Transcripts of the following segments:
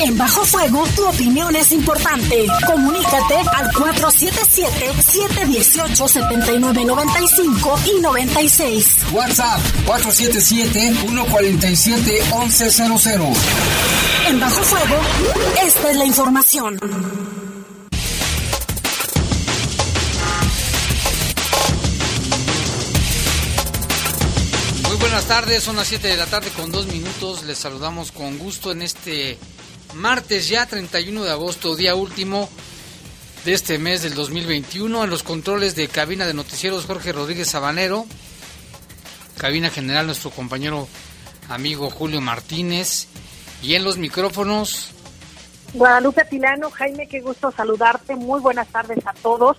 En Bajo Fuego, tu opinión es importante. Comunícate al 477-718-7995 y 96. WhatsApp 477-147-1100. En Bajo Fuego, esta es la información. Muy buenas tardes, son las 7 de la tarde con dos minutos. Les saludamos con gusto en este martes ya 31 de agosto, día último de este mes del 2021. En los controles de cabina de noticieros Jorge Rodríguez Sabanero, cabina general nuestro compañero amigo Julio Martínez y en los micrófonos. Guadalupe Tilano, Jaime, qué gusto saludarte. Muy buenas tardes a todos.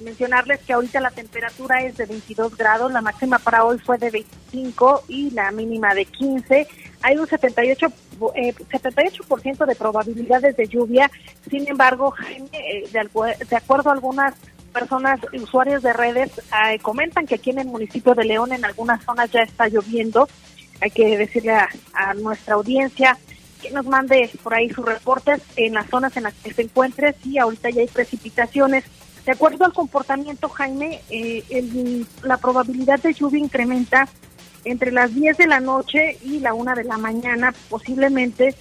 Mencionarles que ahorita la temperatura es de 22 grados, la máxima para hoy fue de 25 y la mínima de 15 hay un 78, eh, 78% de probabilidades de lluvia. Sin embargo, eh, de, acuerdo a algunas personas, usuarios de redes, eh, comentan que aquí en el municipio de León, en algunas zonas ya está lloviendo. Hay que decirle a, nuestra audiencia que nos mande por ahí sus reportes en las zonas en las que se encuentre. Sí, ahorita ya hay precipitaciones. De acuerdo al comportamiento, Jaime, eh, la probabilidad de lluvia incrementa entre las 10 de la noche y la 1 de la mañana posiblemente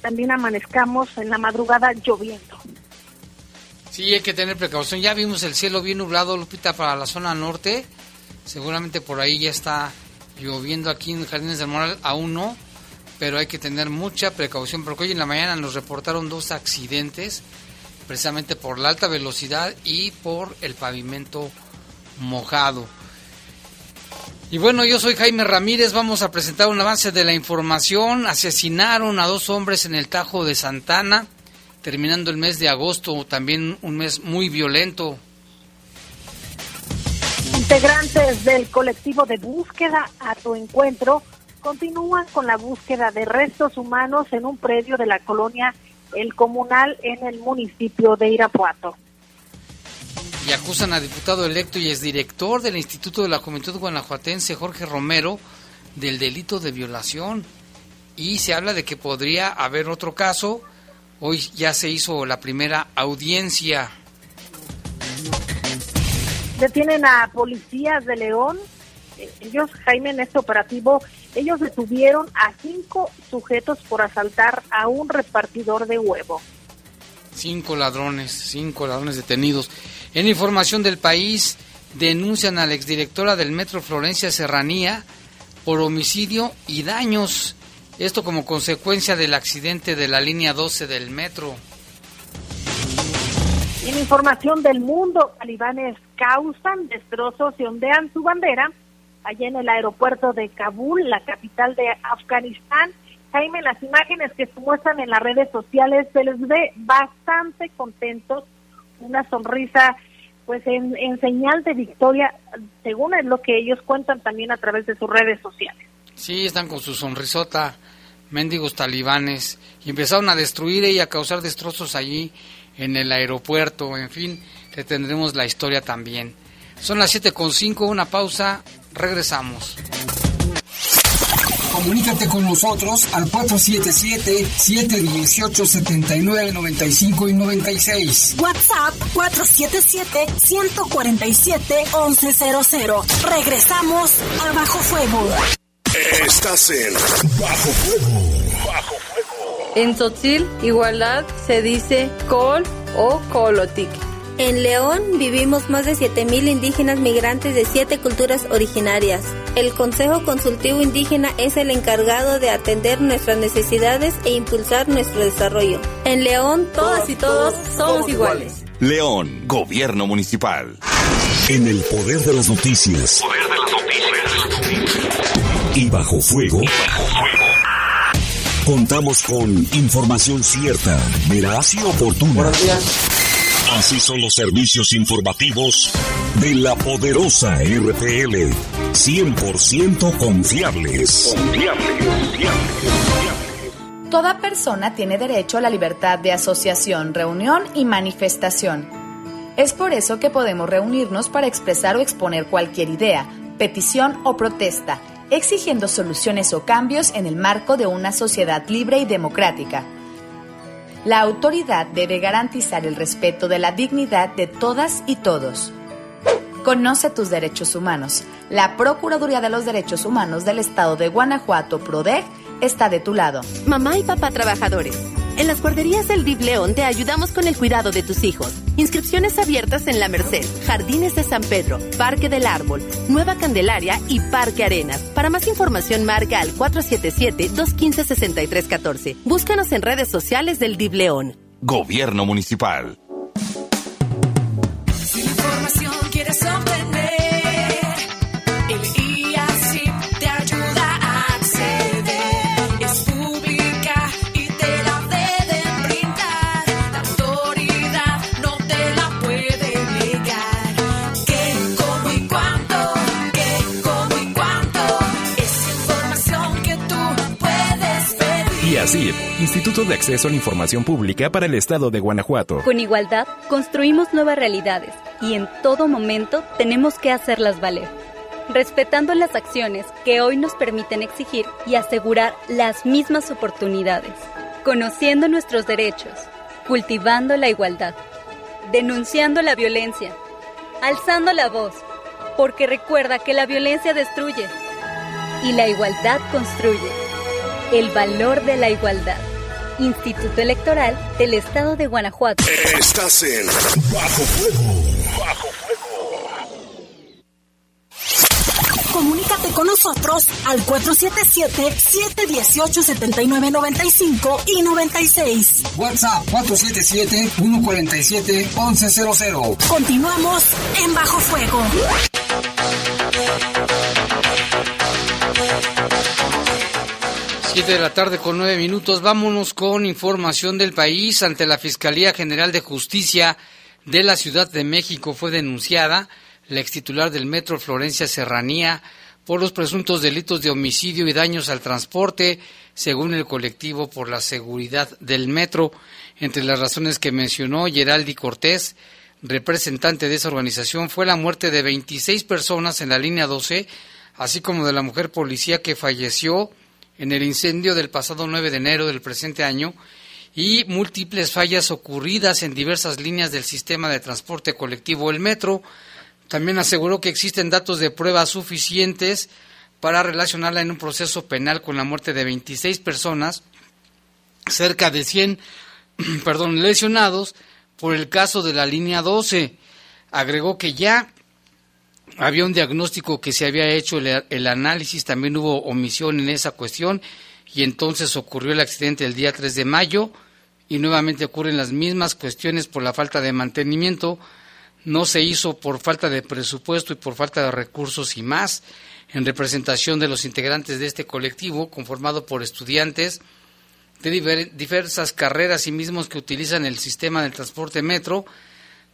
también amanezcamos en la madrugada lloviendo. Sí, hay que tener precaución. Ya vimos el cielo bien nublado, Lupita, para la zona norte. Seguramente por ahí ya está lloviendo aquí en Jardines del Moral, aún no, pero hay que tener mucha precaución porque hoy en la mañana nos reportaron dos accidentes, precisamente por la alta velocidad y por el pavimento mojado. Y bueno, yo soy Jaime Ramírez, vamos a presentar un avance de la información. Asesinaron a dos hombres en el Tajo de Santana, terminando el mes de agosto, también un mes muy violento. Integrantes del colectivo de búsqueda a tu encuentro continúan con la búsqueda de restos humanos en un predio de la colonia El Comunal en el municipio de Irapuato y acusan a diputado electo y exdirector del Instituto de la Juventud Guanajuatense, Jorge Romero, del delito de violación. Y se habla de que podría haber otro caso. Hoy ya se hizo la primera audiencia. Detienen a policías de León. Ellos, Jaime, en este operativo, ellos detuvieron a cinco sujetos por asaltar a un repartidor de huevo. Cinco ladrones, cinco ladrones detenidos. En información del país, denuncian a la exdirectora del Metro Florencia Serranía por homicidio y daños. Esto como consecuencia del accidente de la línea 12 del metro. En información del mundo, talibanes causan destrozos y ondean su bandera allá en el aeropuerto de Kabul, la capital de Afganistán. Jaime, las imágenes que se muestran en las redes sociales se les ve bastante contentos una sonrisa pues en, señal de victoria, según es lo que ellos cuentan también a través de sus redes sociales. Sí, están con su sonrisota, mendigos talibanes, y empezaron a destruir y a causar destrozos allí en el aeropuerto, en fin, le tendremos la historia también. Son las 7.5, una pausa, regresamos. Comunícate con nosotros al 477-718-7995 y 96. WhatsApp 477-147-1100. Regresamos a Bajo Fuego. Estás en Bajo Fuego. Bajo Fuego. En Tzotzil, igualdad se dice col o colotic. En León vivimos más de 7.000 indígenas migrantes de siete culturas originarias. El Consejo Consultivo Indígena es el encargado de atender nuestras necesidades e impulsar nuestro desarrollo. En León, todas y todos somos iguales. León, Gobierno Municipal. En el poder de las noticias. Poder de las noticias. Y bajo fuego. Y bajo fuego. Contamos con información cierta, veraz y oportuna. Buenos días Así son los servicios informativos de la poderosa RTL. 100% confiables. Confiables, Toda persona tiene derecho a la libertad de asociación, reunión y manifestación. Es por eso que podemos reunirnos para expresar o exponer cualquier idea, petición o protesta, exigiendo soluciones o cambios en el marco de una sociedad libre y democrática. La autoridad debe garantizar el respeto de la dignidad de todas y todos. Conoce tus derechos humanos. La Procuraduría de los Derechos Humanos del Estado de Guanajuato, PRODEG, está de tu lado. Mamá y papá trabajadores. En las guarderías del DIV León te ayudamos con el cuidado de tus hijos. Inscripciones abiertas en La Merced, Jardines de San Pedro, Parque del Árbol, Nueva Candelaria y Parque Arenas. Para más información marca al 477-215-6314. Búscanos en redes sociales del DIV León. Gobierno Municipal. Instituto de Acceso a la Información Pública para el Estado de Guanajuato. Con igualdad, construimos nuevas realidades y en todo momento tenemos que hacerlas valer. Respetando las acciones que hoy nos permiten exigir y asegurar las mismas oportunidades. Conociendo nuestros derechos, cultivando la igualdad, denunciando la violencia, alzando la voz, porque recuerda que la violencia destruye y la igualdad construye. El valor de la igualdad. Instituto Electoral del Estado de Guanajuato. Estás en Bajo Fuego. Bajo Fuego. Comunícate con nosotros al 477-718-7995 y 96. WhatsApp 477-147-1100. Continuamos en Bajo Fuego. 7 de la tarde con 9 minutos. Vámonos con información del país. Ante la Fiscalía General de Justicia de la Ciudad de México fue denunciada la ex titular del Metro Florencia Serranía por los presuntos delitos de homicidio y daños al transporte, según el colectivo por la seguridad del metro. Entre las razones que mencionó Geraldi Cortés, representante de esa organización, fue la muerte de 26 personas en la línea 12, así como de la mujer policía que falleció en el incendio del pasado 9 de enero del presente año y múltiples fallas ocurridas en diversas líneas del sistema de transporte colectivo el metro. También aseguró que existen datos de pruebas suficientes para relacionarla en un proceso penal con la muerte de 26 personas, cerca de 100 perdón, lesionados por el caso de la línea 12. Agregó que ya había un diagnóstico que se había hecho el, análisis, también hubo omisión en esa cuestión y entonces ocurrió el accidente el día 3 de mayo y nuevamente ocurren las mismas cuestiones por la falta de mantenimiento, no se hizo por falta de presupuesto y por falta de recursos y más, en representación de los integrantes de este colectivo conformado por estudiantes de diversas carreras y mismos que utilizan el sistema del transporte metro,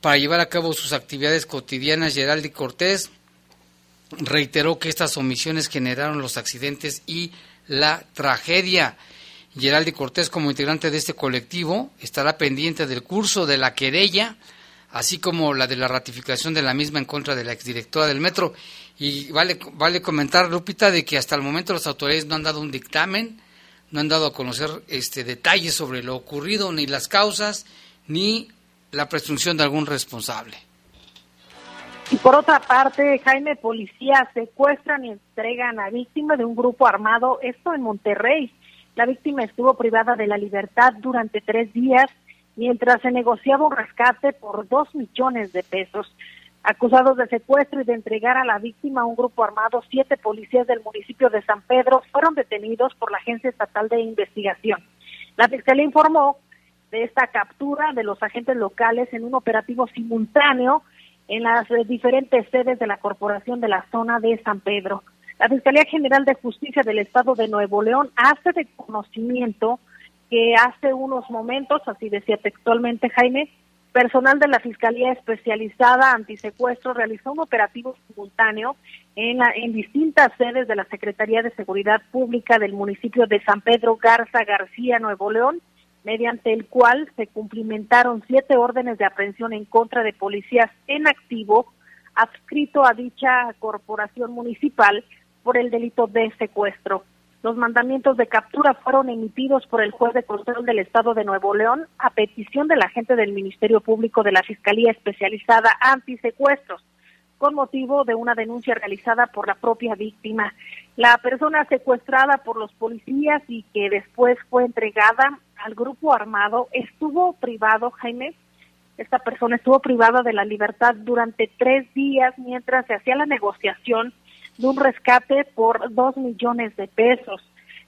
para llevar a cabo sus actividades cotidianas, Geraldi Cortés reiteró que estas omisiones generaron los accidentes y la tragedia. Geraldi Cortés, como integrante de este colectivo, estará pendiente del curso de la querella, así como la de la ratificación de la misma en contra de la exdirectora del metro. Y vale, vale comentar, Lupita, de que hasta el momento las autoridades no han dado un dictamen, no han dado a conocer este detalles sobre lo ocurrido, ni las causas, ni la presunción de algún responsable. Y por otra parte, Jaime, policías secuestran y entregan a víctima de un grupo armado, esto en Monterrey. La víctima estuvo privada de la libertad durante tres días mientras se negociaba un rescate por dos millones de pesos. Acusados de secuestro y de entregar a la víctima a un grupo armado, siete policías del municipio de San Pedro fueron detenidos por la Agencia Estatal de Investigación. La Fiscalía informó de esta captura de los agentes locales en un operativo simultáneo en las eh, diferentes sedes de la Corporación de la Zona de San Pedro. La Fiscalía General de Justicia del Estado de Nuevo León hace de conocimiento que hace unos momentos, así decía textualmente Jaime, Personal de la Fiscalía Especializada Antisecuestro realizó un operativo simultáneo en, la, en distintas sedes de la Secretaría de Seguridad Pública del municipio de San Pedro Garza García, Nuevo León, mediante el cual se cumplimentaron siete órdenes de aprehensión en contra de policías en activo adscrito a dicha corporación municipal por el delito de secuestro. Los mandamientos de captura fueron emitidos por el juez de control del Estado de Nuevo León a petición del agente del Ministerio Público de la Fiscalía Especializada Antisecuestros, con motivo de una denuncia realizada por la propia víctima. La persona secuestrada por los policías y que después fue entregada al grupo armado estuvo privado, Jaime, esta persona estuvo privada de la libertad durante tres días mientras se hacía la negociación de un rescate por dos millones de pesos.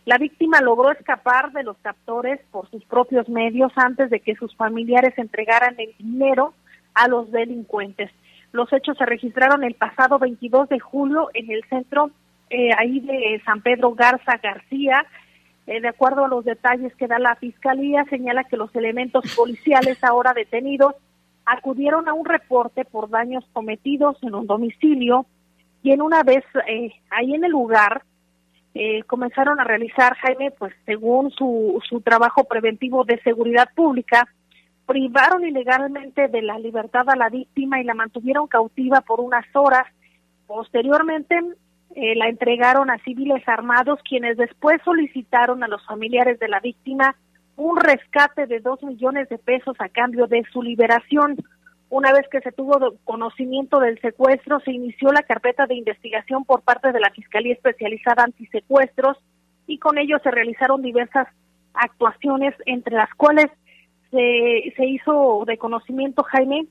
La víctima logró escapar de los captores por sus propios medios antes de que sus familiares entregaran el dinero a los delincuentes. Los hechos se registraron el pasado 22 de julio en el centro eh, ahí de San Pedro Garza García. Eh, de acuerdo a los detalles que da la fiscalía, señala que los elementos policiales ahora detenidos acudieron a un reporte por daños cometidos en un domicilio y en una vez eh, ahí en el lugar eh, comenzaron a realizar, Jaime, pues según su, su trabajo preventivo de seguridad pública, privaron ilegalmente de la libertad a la víctima y la mantuvieron cautiva por unas horas. Posteriormente eh, la entregaron a civiles armados, quienes después solicitaron a los familiares de la víctima un rescate de dos millones de pesos a cambio de su liberación. Una vez que se tuvo conocimiento del secuestro, se inició la carpeta de investigación por parte de la Fiscalía Especializada Antisecuestros y con ello se realizaron diversas actuaciones, entre las cuales se, hizo de conocimiento, Jaime,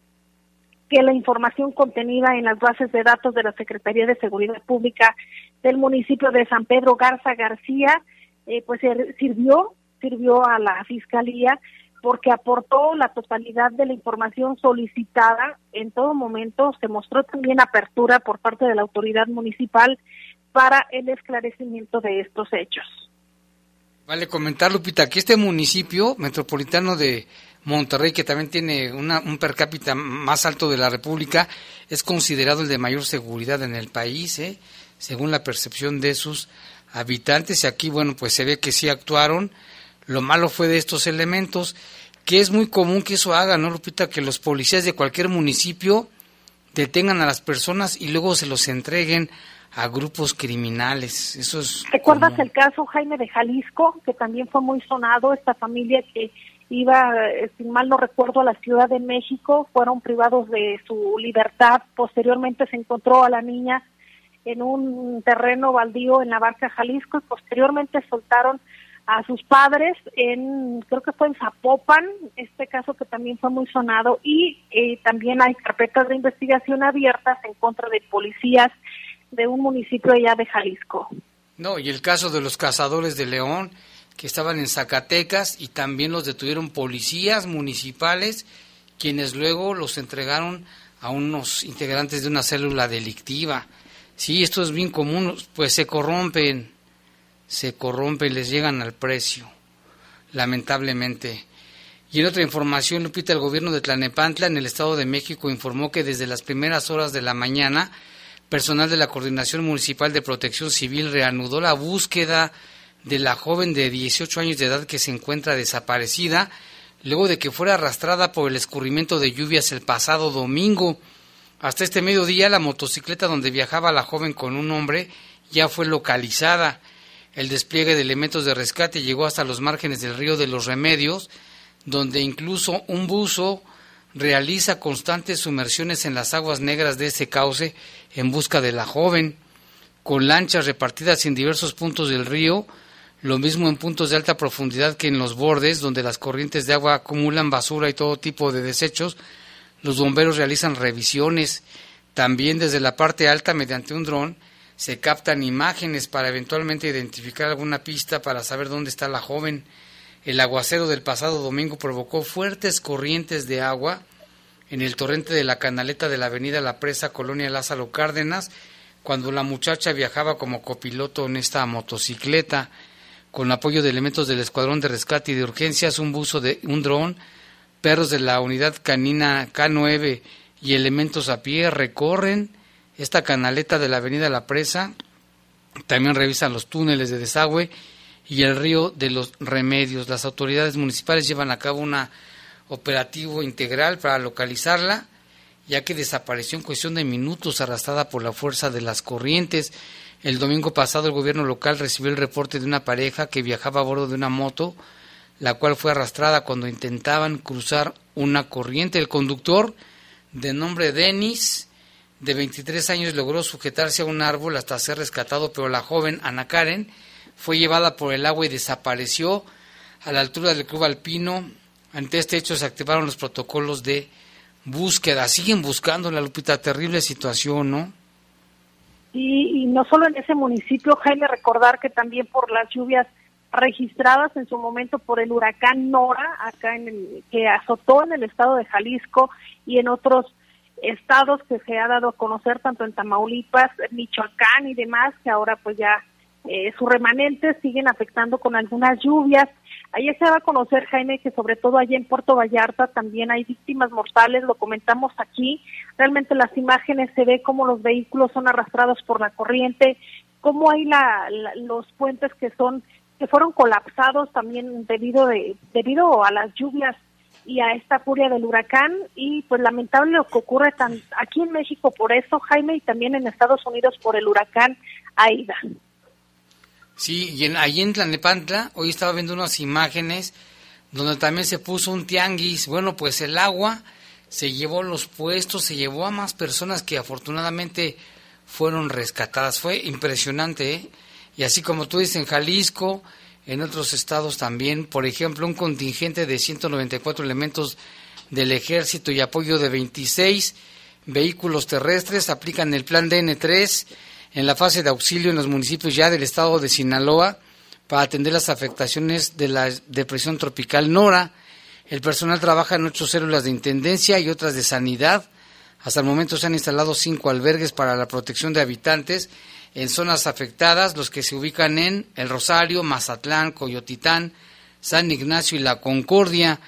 que la información contenida en las bases de datos de la Secretaría de Seguridad Pública del municipio de San Pedro Garza García, eh, pues sirvió, sirvió a la Fiscalía porque aportó la totalidad de la información solicitada. En todo momento se mostró también apertura por parte de la autoridad municipal para el esclarecimiento de estos hechos. Vale comentar, Lupita, que este municipio metropolitano de Monterrey, que también tiene un per cápita más alto de la República, es considerado el de mayor seguridad en el país, ¿eh? según la percepción de sus habitantes. Y aquí, bueno, pues se ve que sí actuaron lo malo fue de estos elementos, que es muy común que eso haga, ¿no, Lupita? Que los policías de cualquier municipio detengan a las personas y luego se los entreguen a grupos criminales. Eso es. ¿Recuerdas el caso, Jaime, de Jalisco, que también fue muy sonado? Esta familia que iba, eh, sin mal no recuerdo, a la Ciudad de México, fueron privados de su libertad. Posteriormente se encontró a la niña en un terreno baldío en la barca Jalisco y posteriormente soltaron a sus padres en, creo que fue en Zapopan, este caso que también fue muy sonado, y eh, también hay carpetas de investigación abiertas en contra de policías de un municipio allá de Jalisco. No, y el caso de los cazadores de León, que estaban en Zacatecas y también los detuvieron policías municipales, quienes luego los entregaron a unos integrantes de una célula delictiva. Sí, esto es bien común, pues se corrompen se corrompe y les llegan al precio, lamentablemente. Y en otra información, Lupita, el gobierno de Tlanepantla, en el Estado de México, informó que desde las primeras horas de la mañana, personal de la Coordinación Municipal de Protección Civil reanudó la búsqueda de la joven de 18 años de edad que se encuentra desaparecida, luego de que fuera arrastrada por el escurrimiento de lluvias el pasado domingo. Hasta este mediodía, la motocicleta donde viajaba la joven con un hombre ya fue localizada. El despliegue de elementos de rescate llegó hasta los márgenes del río de los Remedios, donde incluso un buzo realiza constantes sumersiones en las aguas negras de ese cauce en busca de la joven, con lanchas repartidas en diversos puntos del río, lo mismo en puntos de alta profundidad que en los bordes, donde las corrientes de agua acumulan basura y todo tipo de desechos, los bomberos realizan revisiones, también desde la parte alta mediante un dron, se captan imágenes para eventualmente identificar alguna pista para saber dónde está la joven. El aguacero del pasado domingo provocó fuertes corrientes de agua en el torrente de la canaleta de la avenida La Presa, Colonia Lázaro Cárdenas, cuando la muchacha viajaba como copiloto en esta motocicleta. Con apoyo de elementos del Escuadrón de Rescate y de Urgencias, un buzo de un dron Perros de la unidad canina K9 y elementos a pie recorren esta canaleta de la avenida La Presa. También revisan los túneles de desagüe y el río de los remedios. Las autoridades municipales llevan a cabo un operativo integral para localizarla, ya que desapareció en cuestión de minutos arrastrada por la fuerza de las corrientes. El domingo pasado el gobierno local recibió el reporte de una pareja que viajaba a bordo de una moto, la cual fue arrastrada cuando intentaban cruzar una corriente. El conductor, de nombre Denis, de 23 años, logró sujetarse a un árbol hasta ser rescatado, pero la joven Ana Karen fue llevada por el agua y desapareció a la altura del club alpino. Ante este hecho se activaron los protocolos de búsqueda. Siguen buscando la Lupita, terrible situación, ¿no? Y, y no solo en ese municipio, Jaime, recordar que también por las lluvias registradas en su momento por el huracán Nora, acá en el, que azotó en el estado de Jalisco y en otros estados que se ha dado a conocer tanto en Tamaulipas, Michoacán y demás, que ahora pues ya eh, sus remanentes siguen afectando con algunas lluvias. Ayer se va a conocer, Jaime, que sobre todo allá en Puerto Vallarta también hay víctimas mortales, lo comentamos aquí. Realmente las imágenes se ve como los vehículos son arrastrados por la corriente, cómo hay la, los puentes que son que fueron colapsados también debido de debido a las lluvias y a esta furia del huracán y pues lamentable lo que ocurre aquí en México por eso Jaime y también en Estados Unidos por el huracán Aida. Sí, y en, allí en Tlanepantla hoy estaba viendo unas imágenes donde también se puso un tianguis. Bueno, pues el agua se llevó los puestos, se llevó a más personas que afortunadamente fueron rescatadas. Fue impresionante, ¿eh? Y así como tú dices, en Jalisco, en otros estados también, por ejemplo, un contingente de 194 elementos del ejército y apoyo de 26 vehículos terrestres aplican el plan DN3 en la fase de auxilio en los municipios ya del estado de Sinaloa para atender las afectaciones de la depresión tropical Nora. El personal trabaja en ocho células de intendencia y otras de sanidad. Hasta el momento se han instalado cinco albergues para la protección de habitantes en zonas afectadas, los que se ubican en El Rosario, Mazatlán, Coyotitán, San Ignacio y La Concordia.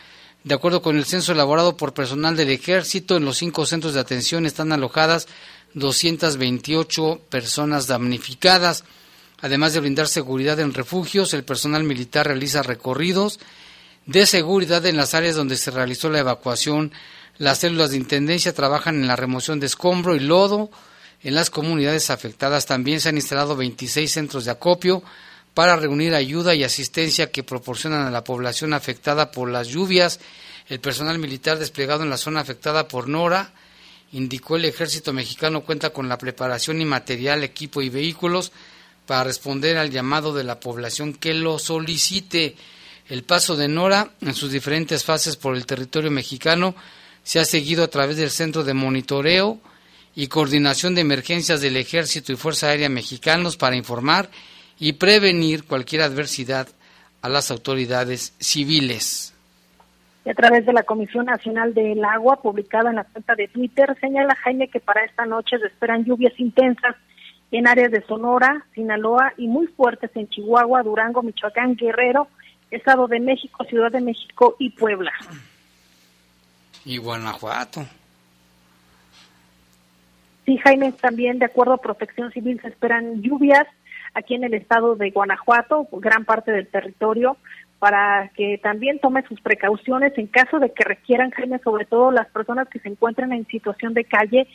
De acuerdo con el censo elaborado por personal del ejército, en los cinco centros de atención están alojadas 228 personas damnificadas. Además de brindar seguridad en refugios, el personal militar realiza recorridos de seguridad en las áreas donde se realizó la evacuación. Las células de intendencia trabajan en la remoción de escombro y lodo, en las comunidades afectadas también se han instalado 26 centros de acopio para reunir ayuda y asistencia que proporcionan a la población afectada por las lluvias. El personal militar desplegado en la zona afectada por Nora indicó el ejército mexicano cuenta con la preparación y material, equipo y vehículos para responder al llamado de la población que lo solicite. El paso de Nora en sus diferentes fases por el territorio mexicano se ha seguido a través del centro de monitoreo y coordinación de emergencias del Ejército y Fuerza Aérea Mexicanos para informar y prevenir cualquier adversidad a las autoridades civiles. Y a través de la Comisión Nacional del Agua, publicada en la cuenta de Twitter, señala Jaime que para esta noche se esperan lluvias intensas en áreas de Sonora, Sinaloa y muy fuertes en Chihuahua, Durango, Michoacán, Guerrero, Estado de México, Ciudad de México y Puebla. Y Guanajuato. Sí, Jaime, también de acuerdo a Protección Civil se esperan lluvias aquí en el estado de Guanajuato, gran parte del territorio, para que también tome sus precauciones en caso de que requieran, Jaime, sobre todo las personas que se encuentran en situación de calle,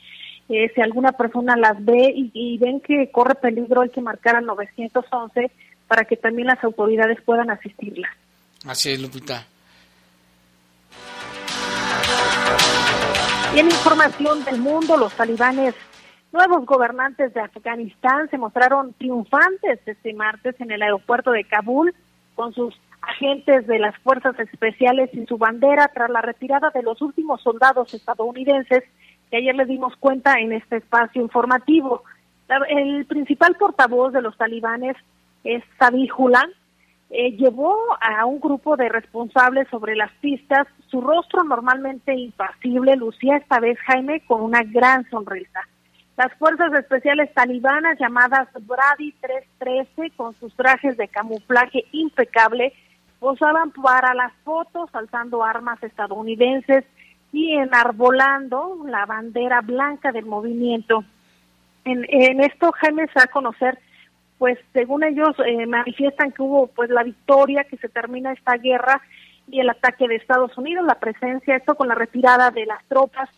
eh, si alguna persona las ve y, y, ven que corre peligro, hay que marcar al 911 para que también las autoridades puedan asistirla. Así es, Lupita. Y en información del mundo, los talibanes, nuevos gobernantes de Afganistán, se mostraron triunfantes este martes en el aeropuerto de Kabul con sus agentes de las fuerzas especiales y su bandera tras la retirada de los últimos soldados estadounidenses que ayer le dimos cuenta en este espacio informativo. El principal portavoz de los talibanes es Sabi eh, llevó a un grupo de responsables sobre las pistas. Su rostro normalmente impasible lucía esta vez Jaime con una gran sonrisa. Las fuerzas especiales talibanas llamadas Brady 313 con sus trajes de camuflaje impecable posaban para las fotos alzando armas estadounidenses y enarbolando la bandera blanca del movimiento. En, en esto Jaime se a conocer, pues según ellos eh, manifiestan que hubo pues la victoria, que se termina esta guerra y el ataque de Estados Unidos, la presencia, esto con la retirada de las tropas.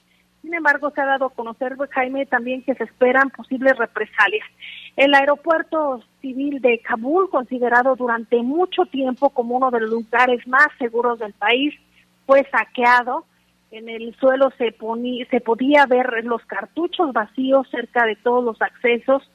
Sin embargo, se ha dado a conocer, Jaime, también que se esperan posibles represalias. El aeropuerto civil de Kabul, considerado durante mucho tiempo como uno de los lugares más seguros del país, fue saqueado. En el suelo se, se podía ver los cartuchos vacíos cerca de todos los accesos.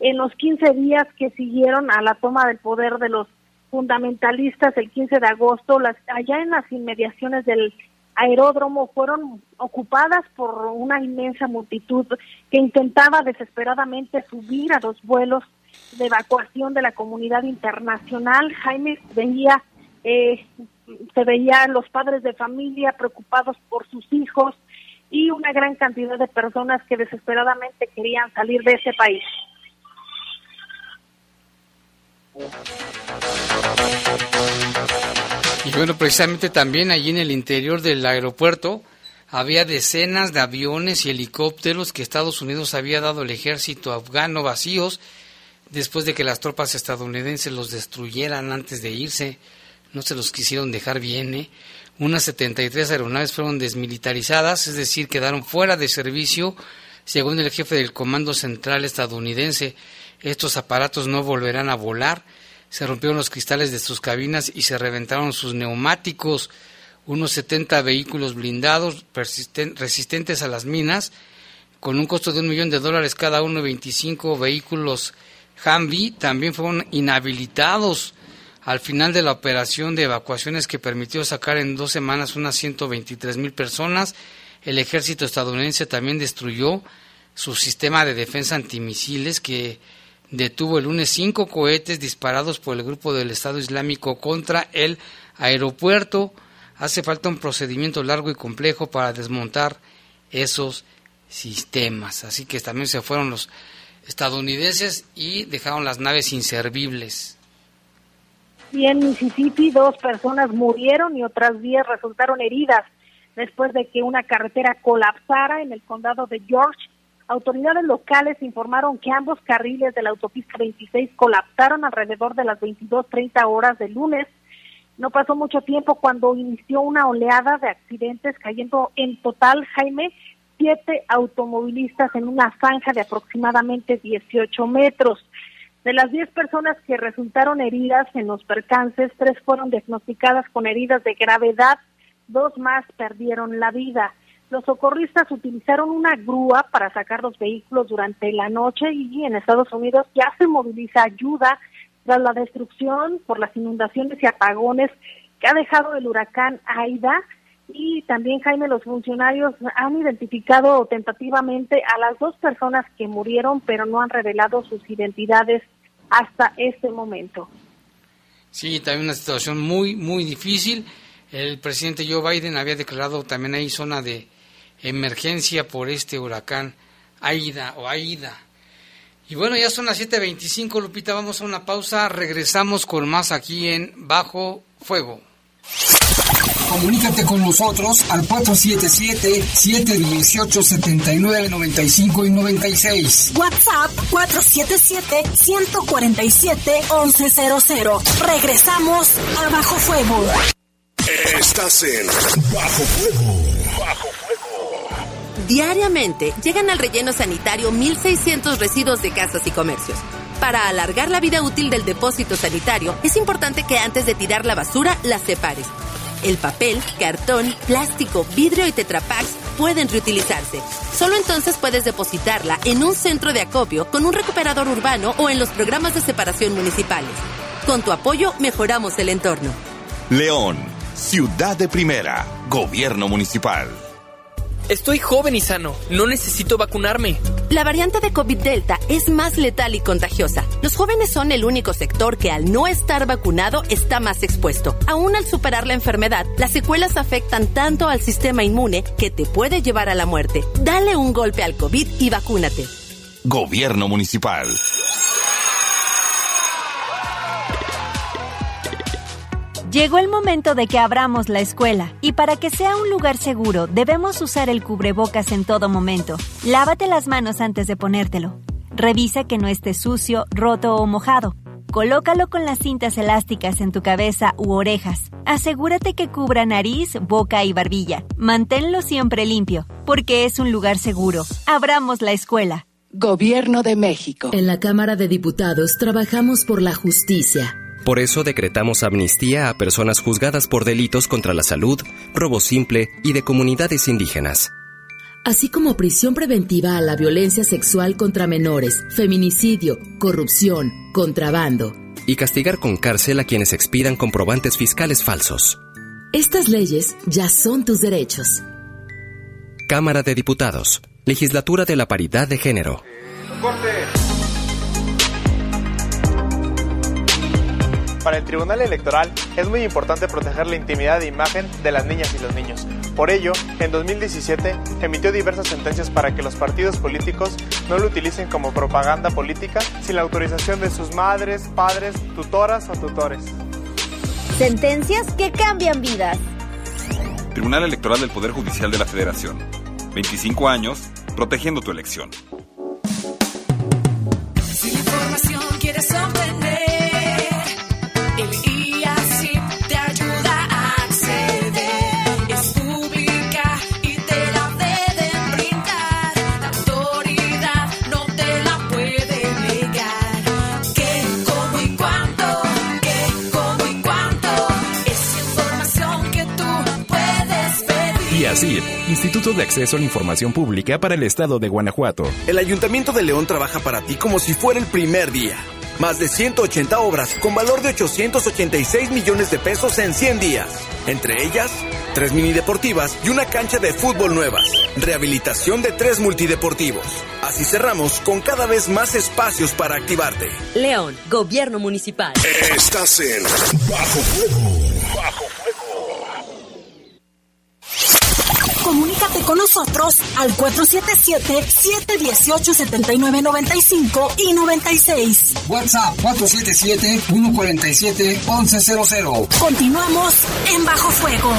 En los 15 días que siguieron a la toma del poder de los fundamentalistas el 15 de agosto, las, allá en las inmediaciones del aeródromo fueron ocupadas por una inmensa multitud que intentaba desesperadamente subir a los vuelos de evacuación de la comunidad internacional. Jaime veía, eh, se veían los padres de familia preocupados por sus hijos y una gran cantidad de personas que desesperadamente querían salir de ese país. Y bueno, precisamente también allí en el interior del aeropuerto había decenas de aviones y helicópteros que Estados Unidos había dado al ejército afgano vacíos después de que las tropas estadounidenses los destruyeran antes de irse. No se los quisieron dejar bien. ¿eh? Unas 73 aeronaves fueron desmilitarizadas, es decir, quedaron fuera de servicio, según el jefe del Comando Central estadounidense. Estos aparatos no volverán a volar se rompieron los cristales de sus cabinas y se reventaron sus neumáticos. Unos 70 vehículos blindados resistentes a las minas, con un costo de un millón de dólares cada uno, 25 vehículos Humvee también fueron inhabilitados al final de la operación de evacuaciones que permitió sacar en dos semanas unas 123 mil personas. El ejército estadounidense también destruyó su sistema de defensa antimisiles que detuvo el lunes cinco cohetes disparados por el grupo del Estado Islámico contra el aeropuerto. Hace falta un procedimiento largo y complejo para desmontar esos sistemas. Así que también se fueron los estadounidenses y dejaron las naves inservibles. Y en Mississippi dos personas murieron y otras diez resultaron heridas después de que una carretera colapsara en el condado de George Autoridades locales informaron que ambos carriles de la autopista 26 colapsaron alrededor de las 22.30 horas del lunes. No pasó mucho tiempo cuando inició una oleada de accidentes, cayendo en total, Jaime, siete automovilistas en una zanja de aproximadamente 18 metros. De las 10 personas que resultaron heridas en los percances, tres fueron diagnosticadas con heridas de gravedad, dos más perdieron la vida. Los socorristas utilizaron una grúa para sacar los vehículos durante la noche y en Estados Unidos ya se moviliza ayuda tras la destrucción por las inundaciones y apagones que ha dejado el huracán Aida. Y también, Jaime, los funcionarios han identificado tentativamente a las dos personas que murieron, pero no han revelado sus identidades hasta este momento. Sí, también una situación muy, muy difícil. El presidente Joe Biden había declarado también ahí zona de emergencia por este huracán Aida o Aida. Y bueno, ya son las 7.25, Lupita, vamos a una pausa, regresamos con más aquí en Bajo Fuego. Comunícate con nosotros al 477-718-7995 y 96. WhatsApp 477-147-1100. Regresamos a Bajo Fuego. Estás en Bajo Fuego. Bajo Diariamente llegan al relleno sanitario 1.600 residuos de casas y comercios. Para alargar la vida útil del depósito sanitario, es importante que antes de tirar la basura la separes. El papel, cartón, plástico, vidrio y tetrapacks pueden reutilizarse. Solo entonces puedes depositarla en un centro de acopio con un recuperador urbano o en los programas de separación municipales. Con tu apoyo mejoramos el entorno. León, ciudad de primera, gobierno municipal. Estoy joven y sano. No necesito vacunarme. La variante de COVID Delta es más letal y contagiosa. Los jóvenes son el único sector que al no estar vacunado está más expuesto. Aún al superar la enfermedad, las secuelas afectan tanto al sistema inmune que te puede llevar a la muerte. Dale un golpe al COVID y vacúnate. Gobierno Municipal. Llegó el momento de que abramos la escuela y para que sea un lugar seguro debemos usar el cubrebocas en todo momento. Lávate las manos antes de ponértelo. Revisa que no esté sucio, roto o mojado. Colócalo con las cintas elásticas en tu cabeza u orejas. Asegúrate que cubra nariz, boca y barbilla. Manténlo siempre limpio, porque es un lugar seguro. Abramos la escuela. Gobierno de México. En la Cámara de Diputados trabajamos por la justicia. Por eso decretamos amnistía a personas juzgadas por delitos contra la salud, robo simple y de comunidades indígenas así como prisión preventiva a la violencia sexual contra menores, feminicidio, corrupción, contrabando. Y castigar con cárcel a quienes expidan comprobantes fiscales falsos. Estas leyes ya son tus derechos. Cámara de Diputados. Legislatura de la Paridad de Género. Para el Tribunal Electoral es muy importante proteger la intimidad de imagen de las niñas y los niños. Por ello, en 2017 emitió diversas sentencias para que los partidos políticos no lo utilicen como propaganda política sin la autorización de sus madres, padres, tutoras o tutores. Sentencias que cambian vidas. Tribunal Electoral del Poder Judicial de la Federación. 25 años protegiendo tu elección. Instituto de Acceso a la Información Pública para el Estado de Guanajuato. El Ayuntamiento de León trabaja para ti como si fuera el primer día. Más de 180 obras con valor de 886 millones de pesos en 100 días. Entre ellas, tres mini deportivas y una cancha de fútbol nuevas. Rehabilitación de tres multideportivos. Así cerramos con cada vez más espacios para activarte. León, Gobierno Municipal. Estás en Bajo Fuego. Bajo con nosotros al 477-718-7995 y 96. WhatsApp 477-147-1100. Continuamos en Bajo Fuego.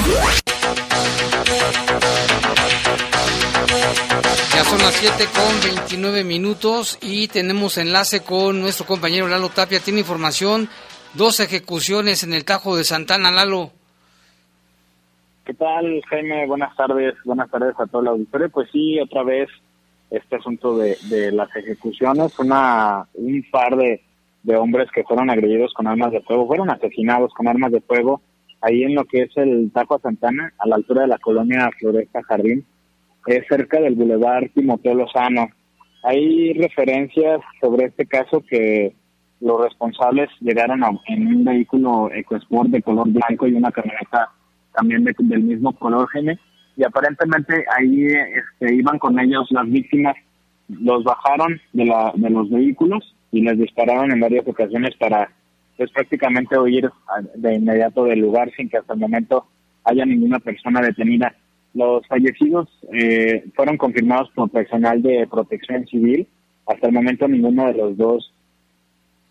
Ya son las 7 con 29 minutos y tenemos enlace con nuestro compañero Lalo Tapia. Tiene información, dos ejecuciones en el Tajo de Santana, Lalo. ¿Qué tal, Jaime? Buenas tardes, buenas tardes a todo el auditorio. Pues sí, otra vez este asunto de, las ejecuciones, una un par de, hombres que fueron agredidos con armas de fuego, fueron asesinados con armas de fuego ahí en lo que es el Tajo Santana, a la altura de la colonia Floresta Jardín, es cerca del Boulevard Timoteo Lozano. Hay referencias sobre este caso que los responsables llegaron en un vehículo EcoSport de color blanco y una camioneta también del mismo color gene, y aparentemente ahí este, iban con ellos las víctimas, los bajaron de, la, de los vehículos y les dispararon en varias ocasiones para pues prácticamente huir de inmediato del lugar sin que hasta el momento haya ninguna persona detenida. Los fallecidos eh, fueron confirmados por personal de protección civil. Hasta el momento ninguno de los dos,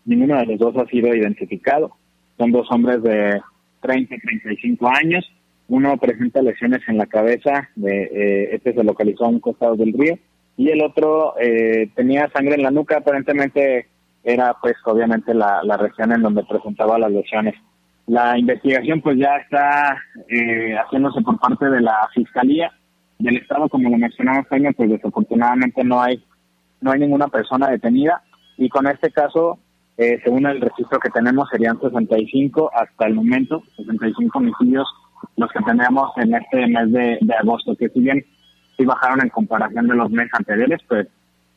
ninguno de los dos ha sido identificado. Son dos hombres de 30 y 35 años. Uno presenta lesiones en la cabeza, de, eh, este se localizó a un costado del río, y el otro eh, tenía sangre en la nuca, aparentemente era pues obviamente la, la región en donde presentaba las lesiones. La investigación pues ya está eh, haciéndose por parte de la Fiscalía del Estado, como lo mencionamos Jaime, pues desafortunadamente no hay, no hay ninguna persona detenida, y con este caso eh, según el registro que tenemos, serían 65 hasta el momento, 65 homicidios los que tenemos en este mes de, agosto, que si bien sí bajaron en comparación de los meses anteriores, pues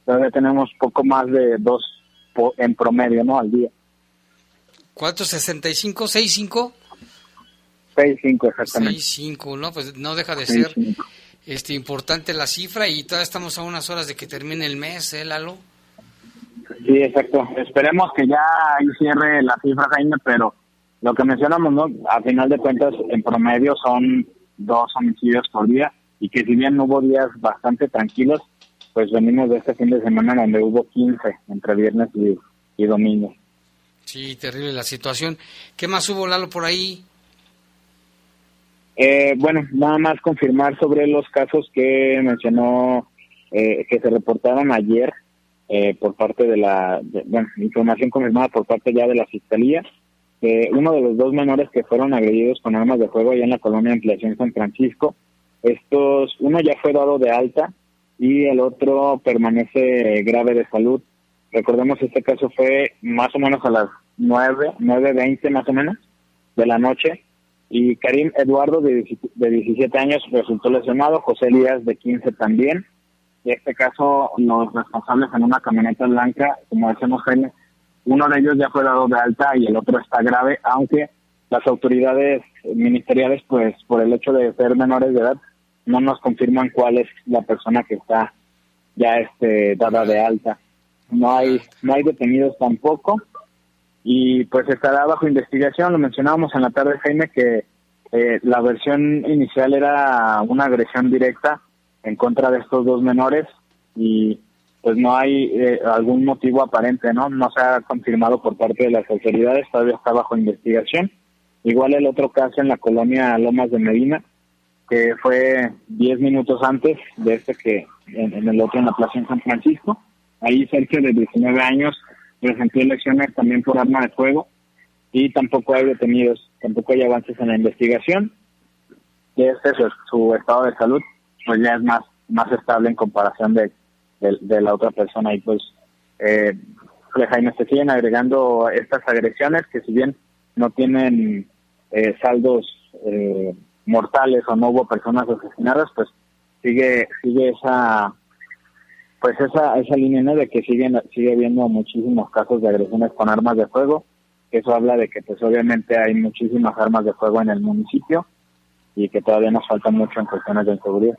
todavía tenemos poco más de dos en promedio, ¿no? Al día. ¿Cuántos? ¿65? ¿65? 65, exactamente. 65, ¿no? Pues no deja de ser este importante la cifra y todavía estamos a unas horas de que termine el mes, ¿eh, Lalo? Sí, exacto. Esperemos que ya ahí cierre la cifra, Jaime, pero lo que mencionamos, ¿no? A final de cuentas, en promedio son dos homicidios por día y que si bien hubo días bastante tranquilos, pues venimos de este fin de semana donde hubo 15 entre viernes y, domingo. Sí, terrible la situación. ¿Qué más hubo, Lalo, por ahí? Eh, bueno, nada más confirmar sobre los casos que mencionó, eh, que se reportaron ayer eh, por parte de la, bueno, información confirmada por parte ya de la Fiscalía. uno de los dos menores que fueron agredidos con armas de fuego allá en la colonia Ampliación San Francisco, estos, uno ya fue dado de alta y el otro permanece grave de salud. Recordemos este caso fue más o menos a las nueve, nueve veinte más o menos de la noche y Karim Eduardo de 17 años resultó lesionado, José Elías de 15 también. En este caso, los responsables en una camioneta blanca, como decimos, uno de ellos ya fue dado de alta y el otro está grave, aunque las autoridades ministeriales, pues por el hecho de ser menores de edad, no nos confirman cuál es la persona que está ya este dada de alta. No hay no hay detenidos tampoco y pues estará bajo investigación. Lo mencionábamos en la tarde, Jaime, que eh, la versión inicial era una agresión directa en contra de estos dos menores y pues no hay eh, algún motivo aparente, ¿no? No se ha confirmado por parte de las autoridades, todavía está bajo investigación. Igual el otro caso en la colonia Lomas de Medina, que fue 10 minutos antes de este que en, el otro en la Plaza en San Francisco. Ahí cerca de 19 años presentó elecciones también por arma de fuego y tampoco hay detenidos, tampoco hay avances en la investigación. Y este es su estado de salud, pues ya es más más estable en comparación de, de, la otra persona. Y pues eh, Jaime se siguen agregando estas agresiones que si bien no tienen eh, saldos eh, mortales o no hubo personas asesinadas pues sigue sigue esa pues esa esa línea ¿no? de que siguen sigue habiendo muchísimos casos de agresiones con armas de fuego. Eso habla de que pues obviamente hay muchísimas armas de fuego en el municipio y que todavía nos falta mucho en cuestiones de inseguridad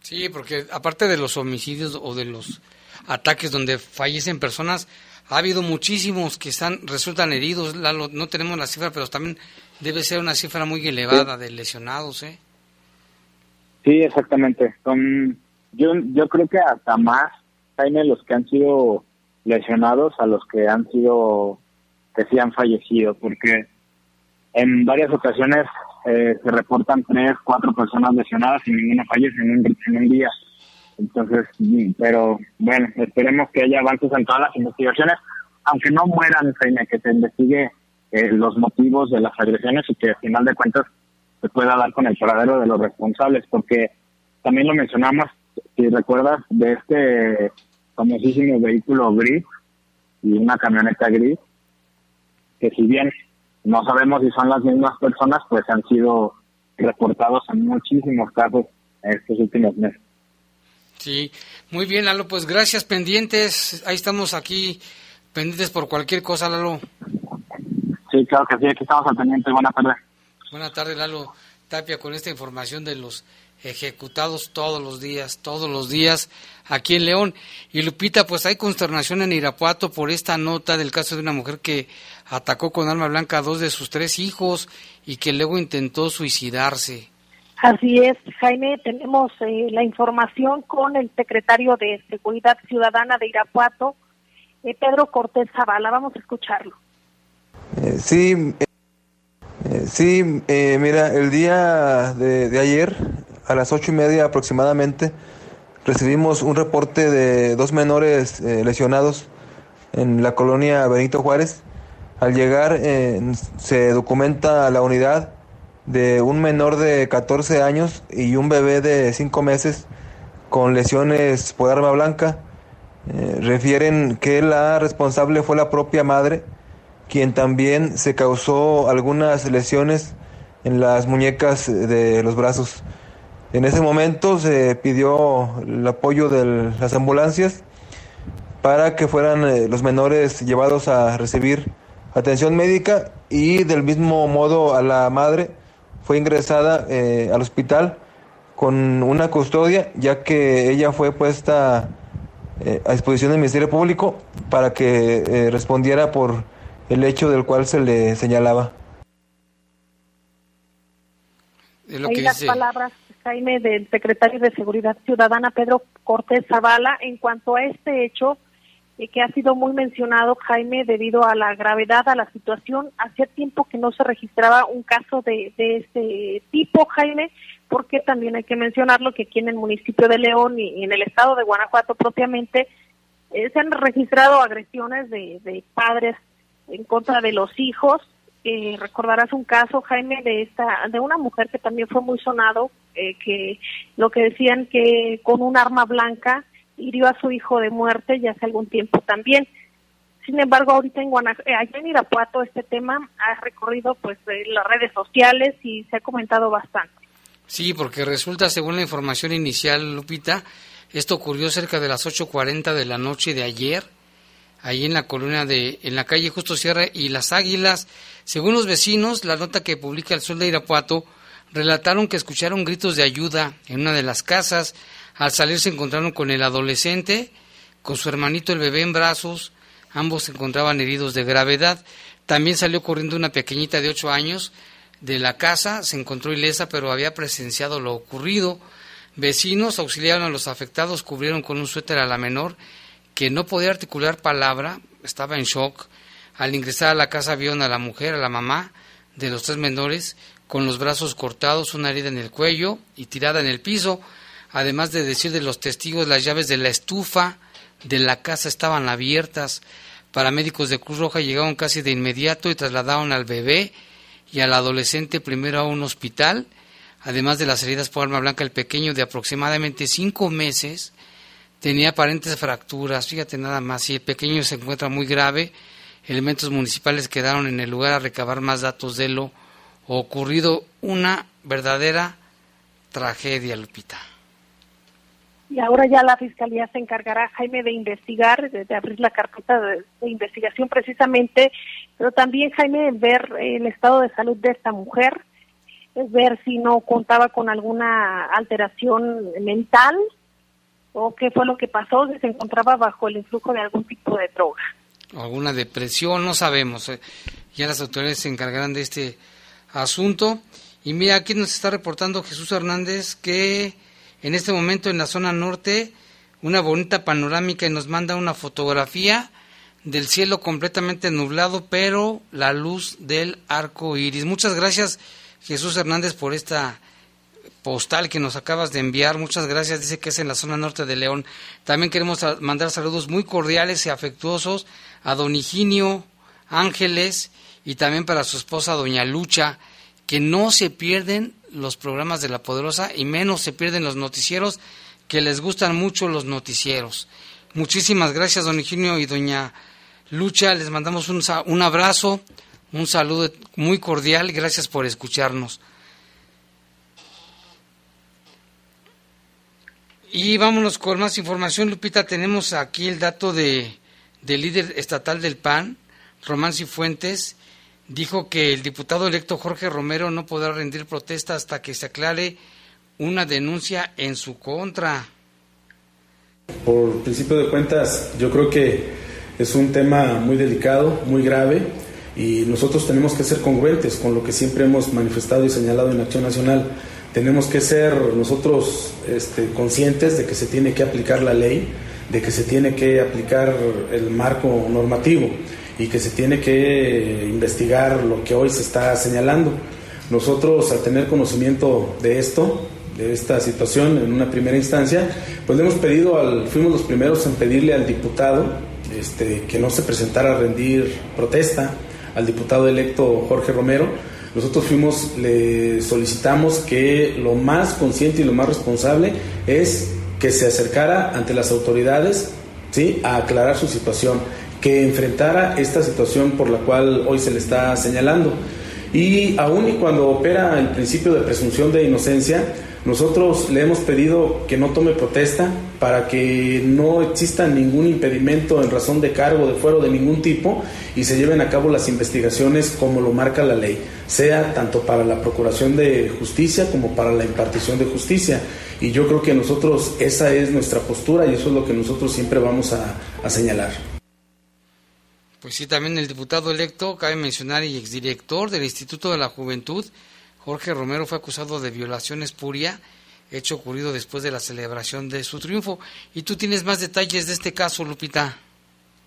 sí porque aparte de los homicidios o de los ataques donde fallecen personas ha habido muchísimos que están resultan heridos no tenemos la cifra pero también debe ser una cifra muy elevada de lesionados eh sí exactamente. Son yo, yo creo que hasta más, Jaime, los que han sido lesionados a los que han sido, que sí han fallecido, porque en varias ocasiones eh, se reportan tres, cuatro personas lesionadas y ninguna fallece en un, en un día. Entonces, pero bueno, esperemos que haya avances en todas las investigaciones, aunque no mueran, que se investigue eh, los motivos de las agresiones y que al final de cuentas se pueda dar con el paradero de los responsables, porque también lo mencionamos, si recuerdas, de este famosísimo vehículo gris y una camioneta gris, que si bien no sabemos si son las mismas personas, pues han sido reportados en muchísimos casos en estos últimos meses. Sí, muy bien, Lalo, pues gracias, pendientes, ahí estamos aquí, pendientes por cualquier cosa, Lalo. Sí, claro que sí, aquí estamos al pendiente, buena tarde. Buenas tardes, Lalo Tapia, con esta información de los ejecutados todos los días, todos los días aquí en León. Y Lupita, pues hay consternación en Irapuato por esta nota del caso de una mujer que atacó con arma blanca a dos de sus tres hijos y que luego intentó suicidarse. Así es, Jaime, tenemos eh, la información con el secretario de Seguridad Ciudadana de Irapuato, eh, Pedro Cortés Zavala. Vamos a escucharlo. Eh, sí, sí, mira, el día de, de ayer a las ocho y media aproximadamente recibimos un reporte de dos menores eh, lesionados en la colonia Benito Juárez. Al llegar eh, se documenta la unidad de un menor de 14 años y un bebé de 5 meses con lesiones por arma blanca. Eh, refieren que la responsable fue la propia madre, quien también se causó algunas lesiones en las muñecas de los brazos. En ese momento se pidió el apoyo de las ambulancias para que fueran eh, los menores llevados a recibir atención médica y del mismo modo a la madre fue ingresada eh, al hospital con una custodia ya que ella fue puesta eh, a disposición del Ministerio Público para que respondiera por el hecho del cual se le señalaba. Ahí las palabras Jaime, del secretario de Seguridad Ciudadana, Pedro Cortés Zavala, en cuanto a este hecho, eh, que ha sido muy mencionado, Jaime, debido a la gravedad, a la situación. Hacía tiempo que no se registraba un caso de, este tipo, Jaime, porque también hay que mencionarlo que aquí en el municipio de León y, en el estado de Guanajuato propiamente eh, se han registrado agresiones de, de padres en contra de los hijos. Eh, recordarás un caso, Jaime, de esta, de una mujer que también fue muy sonado, eh, que lo que decían que con un arma blanca hirió a su hijo de muerte ya hace algún tiempo también. Sin embargo, ahorita en Guanajuato, allá en Irapuato este tema ha recorrido pues las redes sociales y se ha comentado bastante. Sí, porque resulta, según la información inicial, Lupita, esto ocurrió cerca de las 8.40 de la noche de ayer, ahí en la colonia de, en la calle Justo Sierra y Las Águilas. Según los vecinos, la nota que publica el Sol de Irapuato, relataron que escucharon gritos de ayuda en una de las casas. Al salir se encontraron con el adolescente, con su hermanito el bebé en brazos. Ambos se encontraban heridos de gravedad. También salió corriendo una pequeñita de ocho años de la casa, se encontró ilesa, pero había presenciado lo ocurrido. Vecinos auxiliaron a los afectados, cubrieron con un suéter a la menor, que no podía articular palabra, estaba en shock. Al ingresar a la casa vieron a la mujer, a la mamá de los tres menores, con los brazos cortados, una herida en el cuello y tirada en el piso. Además de decir de los testigos, las llaves de la estufa de la casa estaban abiertas. Paramédicos de Cruz Roja llegaron casi de inmediato y trasladaron al bebé y al adolescente primero a un hospital, además de las heridas por arma blanca, el pequeño de aproximadamente cinco meses tenía aparentes fracturas, fíjate nada más, y el pequeño se encuentra muy grave, elementos municipales quedaron en el lugar a recabar más datos de lo ocurrido, una verdadera tragedia, Lupita. Y ahora ya la Fiscalía se encargará, Jaime, de investigar, de, abrir la carpeta de, investigación precisamente, pero también, Jaime, ver el estado de salud de esta mujer, ver si no contaba con alguna alteración mental o qué fue lo que pasó, si se encontraba bajo el influjo de algún tipo de droga. alguna depresión, no sabemos. Eh. Ya las autoridades se encargarán de este asunto. Y mira, aquí nos está reportando Jesús Hernández que en este momento en la zona norte una bonita panorámica y nos manda una fotografía del cielo completamente nublado, pero la luz del arco iris. Muchas gracias, Jesús Hernández, por esta postal que nos acabas de enviar. Muchas gracias. Dice que es en la zona norte de León. También queremos mandar saludos muy cordiales y afectuosos a don Higinio Ángeles y también para su esposa, doña Lucha, que no se pierden los programas de La Poderosa y menos se pierden los noticieros, que les gustan mucho los noticieros. Muchísimas gracias, don Eugenio y doña Lucha. Les mandamos un, un abrazo, un saludo muy cordial. Gracias por escucharnos. Y vámonos con más información, Lupita. Tenemos aquí el dato de, del líder estatal del PAN, Román Cifuentes, dijo que el diputado electo Jorge Romero no podrá rendir protesta hasta que se aclare una denuncia en su contra. Por principio de cuentas, yo creo que es un tema muy delicado, muy grave, y nosotros tenemos que ser congruentes con lo que siempre hemos manifestado y señalado en Acción Nacional. Tenemos que ser nosotros este, conscientes de que se tiene que aplicar la ley, de que se tiene que aplicar el marco normativo y que se tiene que investigar lo que hoy se está señalando. Nosotros, al tener conocimiento de esto, de esta situación en una primera instancia, pues le hemos pedido, al, fuimos los primeros en pedirle al diputado este, que no se presentara a rendir protesta, al diputado electo Jorge Romero. Nosotros fuimos, le solicitamos que lo más consciente y lo más responsable es que se acercara ante las autoridades ¿sí? a aclarar su situación que enfrentara esta situación por la cual hoy se le está señalando. Y aún y cuando opera el principio de presunción de inocencia, nosotros le hemos pedido que no tome protesta para que no exista ningún impedimento en razón de cargo, de fuero de ningún tipo y se lleven a cabo las investigaciones como lo marca la ley, sea tanto para la procuración de justicia como para la impartición de justicia. Y yo creo que nosotros esa es nuestra postura y eso es lo que nosotros siempre vamos a, señalar. Pues sí, también el diputado electo, cabe mencionar, y exdirector del Instituto de la Juventud, Jorge Romero, fue acusado de violación espuria, hecho ocurrido después de la celebración de su triunfo. Y tú tienes más detalles de este caso, Lupita.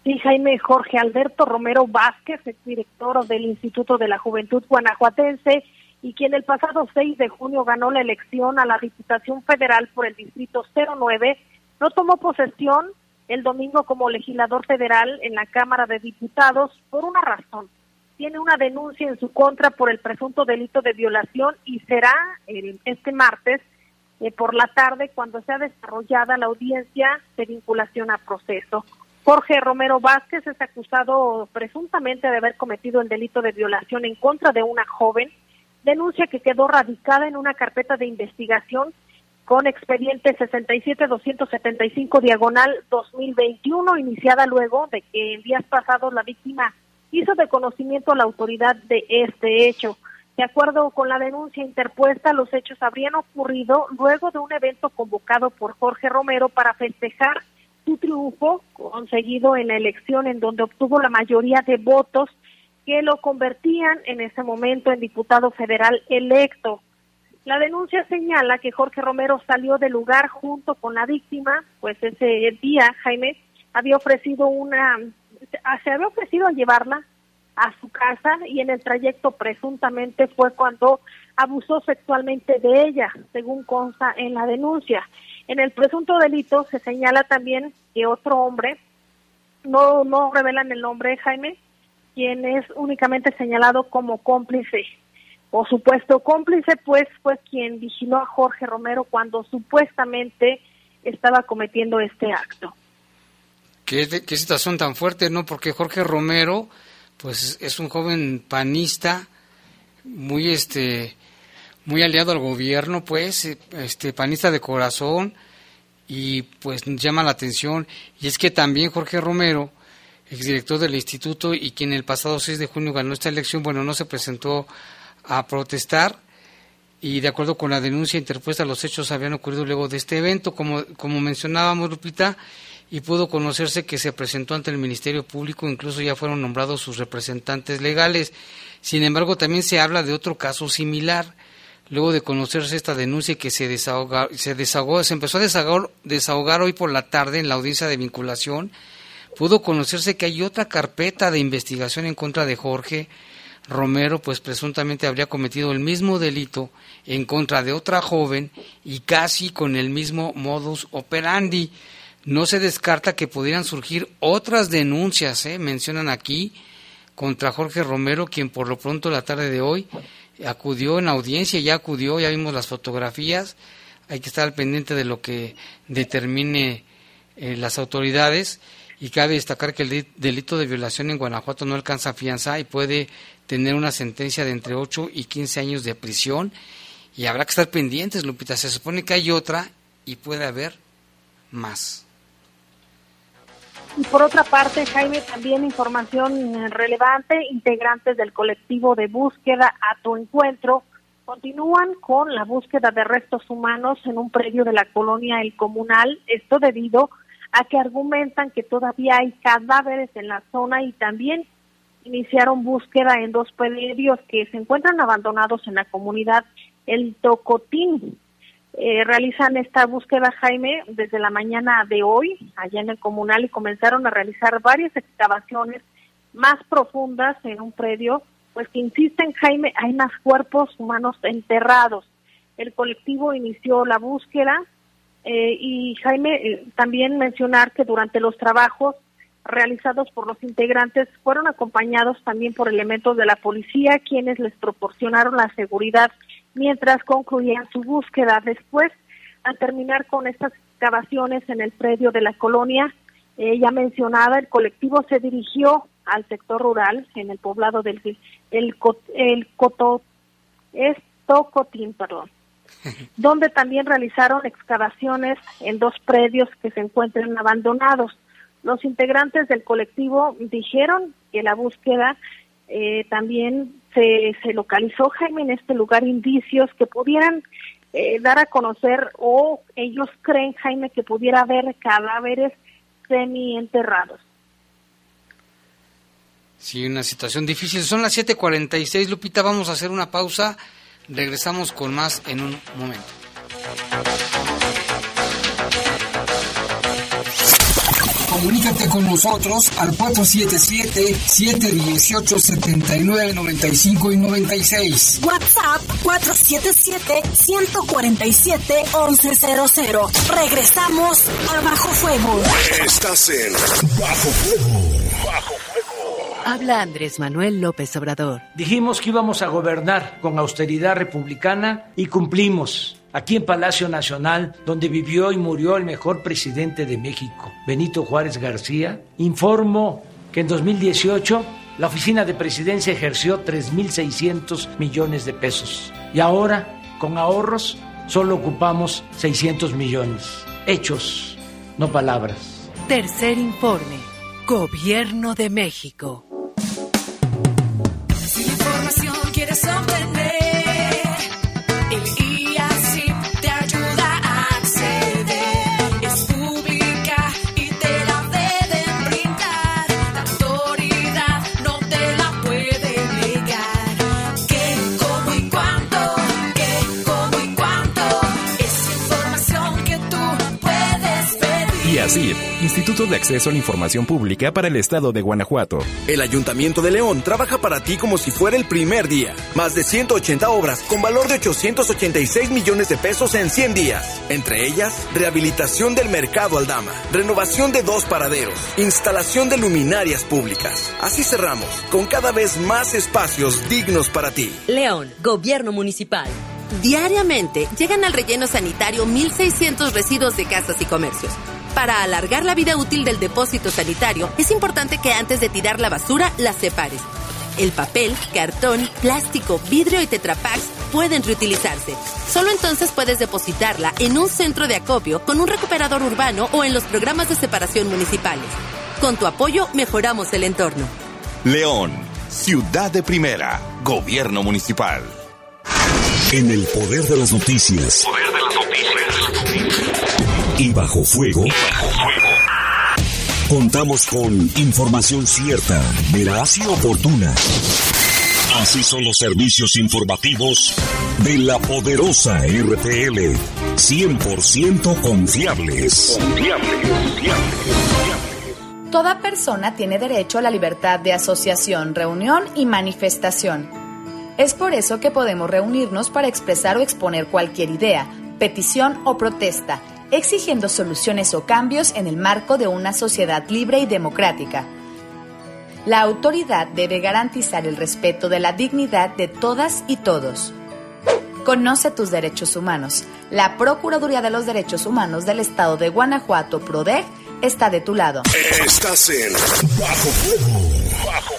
Sí, Jaime Jorge Alberto Romero Vázquez, director del Instituto de la Juventud Guanajuatense, y quien el pasado 6 de junio ganó la elección a la Diputación Federal por el Distrito 09, no tomó posesión el domingo como legislador federal en la Cámara de Diputados por una razón. Tiene una denuncia en su contra por el presunto delito de violación y será el, este martes eh, por la tarde cuando sea desarrollada la audiencia de vinculación a proceso. Jorge Romero Vázquez es acusado presuntamente de haber cometido el delito de violación en contra de una joven, denuncia que quedó radicada en una carpeta de investigación con expediente 67-275 diagonal 2021, iniciada luego de que en días pasados la víctima hizo de conocimiento a la autoridad de este hecho. De acuerdo con la denuncia interpuesta, los hechos habrían ocurrido luego de un evento convocado por Jorge Romero para festejar su triunfo conseguido en la elección en donde obtuvo la mayoría de votos que lo convertían en ese momento en diputado federal electo. La denuncia señala que Jorge Romero salió del lugar junto con la víctima, pues ese día Jaime había ofrecido una, se había ofrecido a llevarla a su casa y en el trayecto presuntamente fue cuando abusó sexualmente de ella, según consta en la denuncia. En el presunto delito se señala también que otro hombre, no, no revelan el nombre, Jaime, quien es únicamente señalado como cómplice o supuesto cómplice, pues fue quien vigiló a Jorge Romero cuando supuestamente estaba cometiendo este acto. ¿Qué, qué situación tan fuerte, ¿no? Porque Jorge Romero, pues es un joven panista, muy este muy aliado al gobierno, pues, este panista de corazón y pues llama la atención y es que también Jorge Romero, exdirector del instituto y quien el pasado 6 de junio ganó esta elección, bueno, no se presentó a protestar y de acuerdo con la denuncia interpuesta los hechos habían ocurrido luego de este evento, como como mencionábamos Lupita, y pudo conocerse que se presentó ante el Ministerio Público, incluso ya fueron nombrados sus representantes legales. Sin embargo, también se habla de otro caso similar luego de conocerse esta denuncia que se se desahogó, se empezó a desahogar, desahogar hoy por la tarde en la audiencia de vinculación, pudo conocerse que hay otra carpeta de investigación en contra de Jorge Romero, pues presuntamente habría cometido el mismo delito en contra de otra joven y casi con el mismo modus operandi. No se descarta que pudieran surgir otras denuncias, ¿eh? mencionan aquí, contra Jorge Romero, quien por lo pronto la tarde de hoy acudió en audiencia, ya acudió, ya vimos las fotografías, hay que estar al pendiente de lo que determine eh, las autoridades y cabe destacar que el delito de violación en Guanajuato no alcanza fianza y puede tener una sentencia de entre 8 y 15 años de prisión y habrá que estar pendientes, Lupita, se supone que hay otra y puede haber más. Y por otra parte, Jaime, también información relevante, integrantes del colectivo de búsqueda a tu encuentro continúan con la búsqueda de restos humanos en un predio de la colonia El Comunal, esto debido a que argumentan que todavía hay cadáveres en la zona y también iniciaron búsqueda en dos predios que se encuentran abandonados en la comunidad El Tocotín, eh, realizan esta búsqueda, Jaime, desde la mañana de hoy, allá en el comunal, y comenzaron a realizar varias excavaciones más profundas en un predio, pues que insisten, Jaime, hay más cuerpos humanos enterrados. El colectivo inició la búsqueda eh, y, Jaime, eh, también mencionar que durante los trabajos realizados por los integrantes fueron acompañados también por elementos de la policía, quienes les proporcionaron la seguridad mientras concluían su búsqueda. Después, al terminar con estas excavaciones en el predio de la colonia, eh, ya mencionada, el colectivo se dirigió al sector rural en el poblado del el, el Coto, es Tocotín, perdón, donde también realizaron excavaciones en dos predios que se encuentran abandonados. Los integrantes del colectivo dijeron que la búsqueda eh, también se, se localizó, Jaime, en este lugar indicios que pudieran eh, dar a conocer o ellos creen, Jaime, que pudiera haber cadáveres semi-enterrados. Sí, una situación difícil. Son las 7:46, Lupita, vamos a hacer una pausa. Regresamos con más en un momento. Comunícate con nosotros al 477-718-7995 y 96. WhatsApp 477-147-1100. Regresamos a Bajo Fuego. Estás en Bajo Fuego. Bajo Habla Andrés Manuel López Obrador. Dijimos que íbamos a gobernar con austeridad republicana y cumplimos. Aquí en Palacio Nacional, donde vivió y murió el mejor presidente de México, Benito Juárez García, informo que en 2018 la oficina de presidencia ejerció 3.600 millones de pesos. Y ahora, con ahorros, solo ocupamos 600 millones. Hechos, no palabras. Tercer informe. Gobierno de México. Si información Instituto de Acceso a la Información Pública para el Estado de Guanajuato. El Ayuntamiento de León trabaja para ti como si fuera el primer día. Más de 180 obras con valor de 886 millones de pesos en 100 días. Entre ellas, rehabilitación del Mercado Aldama, renovación de dos paraderos, instalación de luminarias públicas. Así cerramos, con cada vez más espacios dignos para ti. León, Gobierno Municipal. Diariamente llegan al relleno sanitario 1.600 residuos de casas y comercios. Para alargar la vida útil del depósito sanitario, es importante que antes de tirar la basura la separes. El papel, cartón, plástico, vidrio y tetrapacks pueden reutilizarse. Solo entonces puedes depositarla en un centro de acopio con un recuperador urbano o en los programas de separación municipales. Con tu apoyo mejoramos el entorno. León, ciudad de primera, gobierno municipal. En el poder de las noticias. Poder de las noticias. Y bajo fuego. Contamos con información cierta, veraz y oportuna. Así son los servicios informativos de la poderosa RTL. 100% confiables. Toda persona tiene derecho a la libertad de asociación, reunión y manifestación. Es por eso que podemos reunirnos para expresar o exponer cualquier idea, petición o protesta, exigiendo soluciones o cambios en el marco de una sociedad libre y democrática. La autoridad debe garantizar el respeto de la dignidad de todas y todos. Conoce tus derechos humanos. La Procuraduría de los Derechos Humanos del Estado de Guanajuato, PRODEG, está de tu lado. Estás en Bajo Fuego. Bajo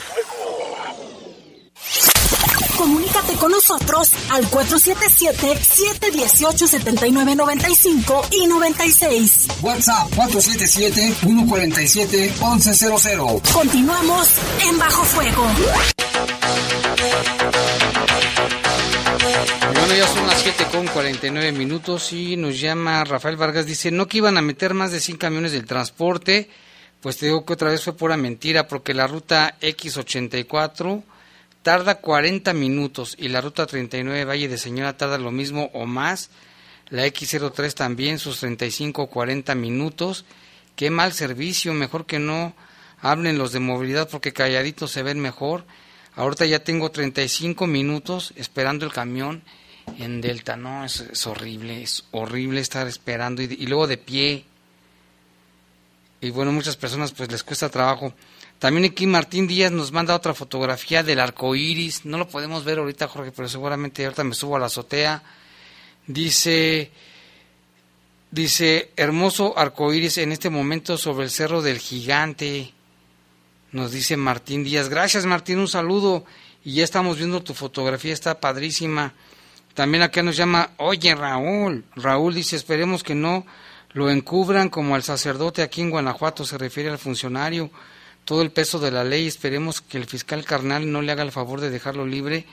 Comunícate con nosotros al 477-718-7995 y 96. WhatsApp 477-147-1100. Continuamos en Bajo Fuego. Bueno, ya son las 7 con 49 minutos y nos llama Rafael Vargas. Dice, no que iban a meter más de 100 camiones del transporte. Pues te digo que otra vez fue pura mentira porque la ruta X84 tarda 40 minutos y la ruta 39 Valle de Señora tarda lo mismo o más. La X03 también sus 35 o 40 minutos. Qué mal servicio, mejor que no hablen los de movilidad porque calladitos se ven mejor. Ahorita ya tengo 35 minutos esperando el camión en Delta. No, es, horrible, es horrible estar esperando y luego de pie. Y bueno, muchas personas pues les cuesta trabajo. También aquí Martín Díaz nos manda otra fotografía del arco iris. No lo podemos ver ahorita, Jorge, pero seguramente ahorita me subo a la azotea. Dice, dice, hermoso arco iris en este momento sobre el cerro del gigante. Nos dice Martín Díaz. Gracias, Martín, un saludo. Y ya estamos viendo tu fotografía, está padrísima. También acá nos llama, oye Raúl. Raúl dice, esperemos que no lo encubran como al sacerdote aquí en Guanajuato, se refiere al funcionario todo el peso de la ley. Esperemos que el fiscal carnal no le haga el favor de dejarlo libre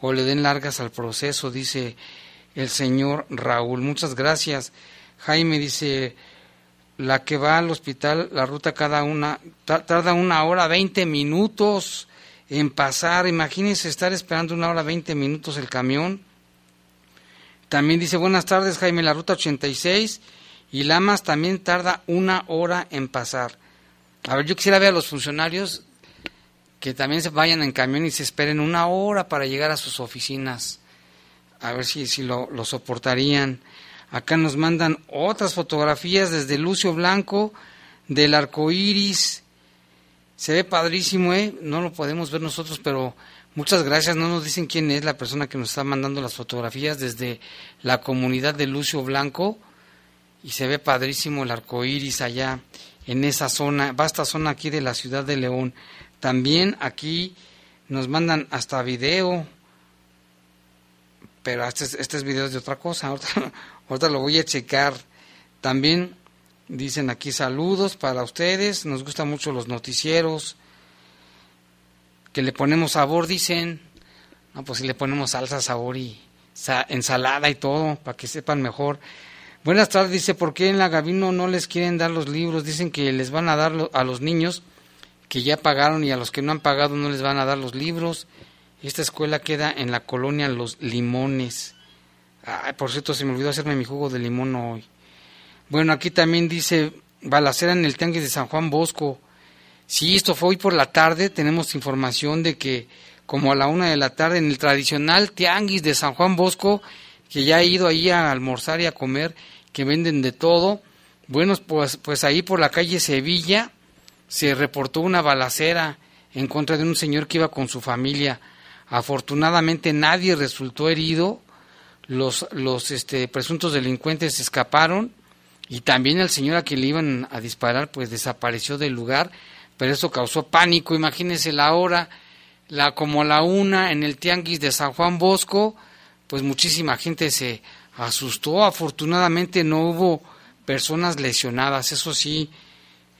o le den largas al proceso, dice el señor Raúl. Muchas gracias. Jaime dice, la que va al hospital, la ruta cada una, tarda una hora veinte minutos en pasar. Imagínense estar esperando una hora veinte minutos el camión. También dice, buenas tardes Jaime, la ruta 86 y Lamas también tarda una hora en pasar. A ver, yo quisiera ver a los funcionarios que también se vayan en camión y se esperen una hora para llegar a sus oficinas. A ver si, si lo, lo soportarían. Acá nos mandan otras fotografías desde Lucio Blanco, del arco iris. Se ve padrísimo, ¿eh? No lo podemos ver nosotros, pero muchas gracias. No nos dicen quién es la persona que nos está mandando las fotografías desde la comunidad de Lucio Blanco. Y se ve padrísimo el arco iris allá en esa zona, vasta zona aquí de la ciudad de León. También aquí nos mandan hasta video, pero este es, este es video de otra cosa, ahorita, ahorita lo voy a checar. También dicen aquí saludos para ustedes, nos gustan mucho los noticieros, que le ponemos sabor, dicen, no, pues si le ponemos salsa, sabor y sa- ensalada y todo, para que sepan mejor. Buenas tardes, dice, ¿por qué en la Gavino no les quieren dar los libros? Dicen que les van a dar a los niños que ya pagaron y a los que no han pagado no les van a dar los libros. Esta escuela queda en la colonia Los Limones. Ay, por cierto, se me olvidó hacerme mi jugo de limón hoy. Bueno, aquí también dice balacera en el Tianguis de San Juan Bosco. Sí, esto fue hoy por la tarde. Tenemos información de que como a la una de la tarde en el tradicional Tianguis de San Juan Bosco, que ya he ido ahí a almorzar y a comer, que venden de todo. Bueno, pues, pues ahí por la calle Sevilla se reportó una balacera en contra de un señor que iba con su familia. Afortunadamente nadie resultó herido. Los, los este, presuntos delincuentes escaparon y también el señor a quien le iban a disparar pues desapareció del lugar, pero eso causó pánico. Imagínense la hora, la como la una en el tianguis de San Juan Bosco, pues muchísima gente se asustó. Afortunadamente no hubo personas lesionadas, eso sí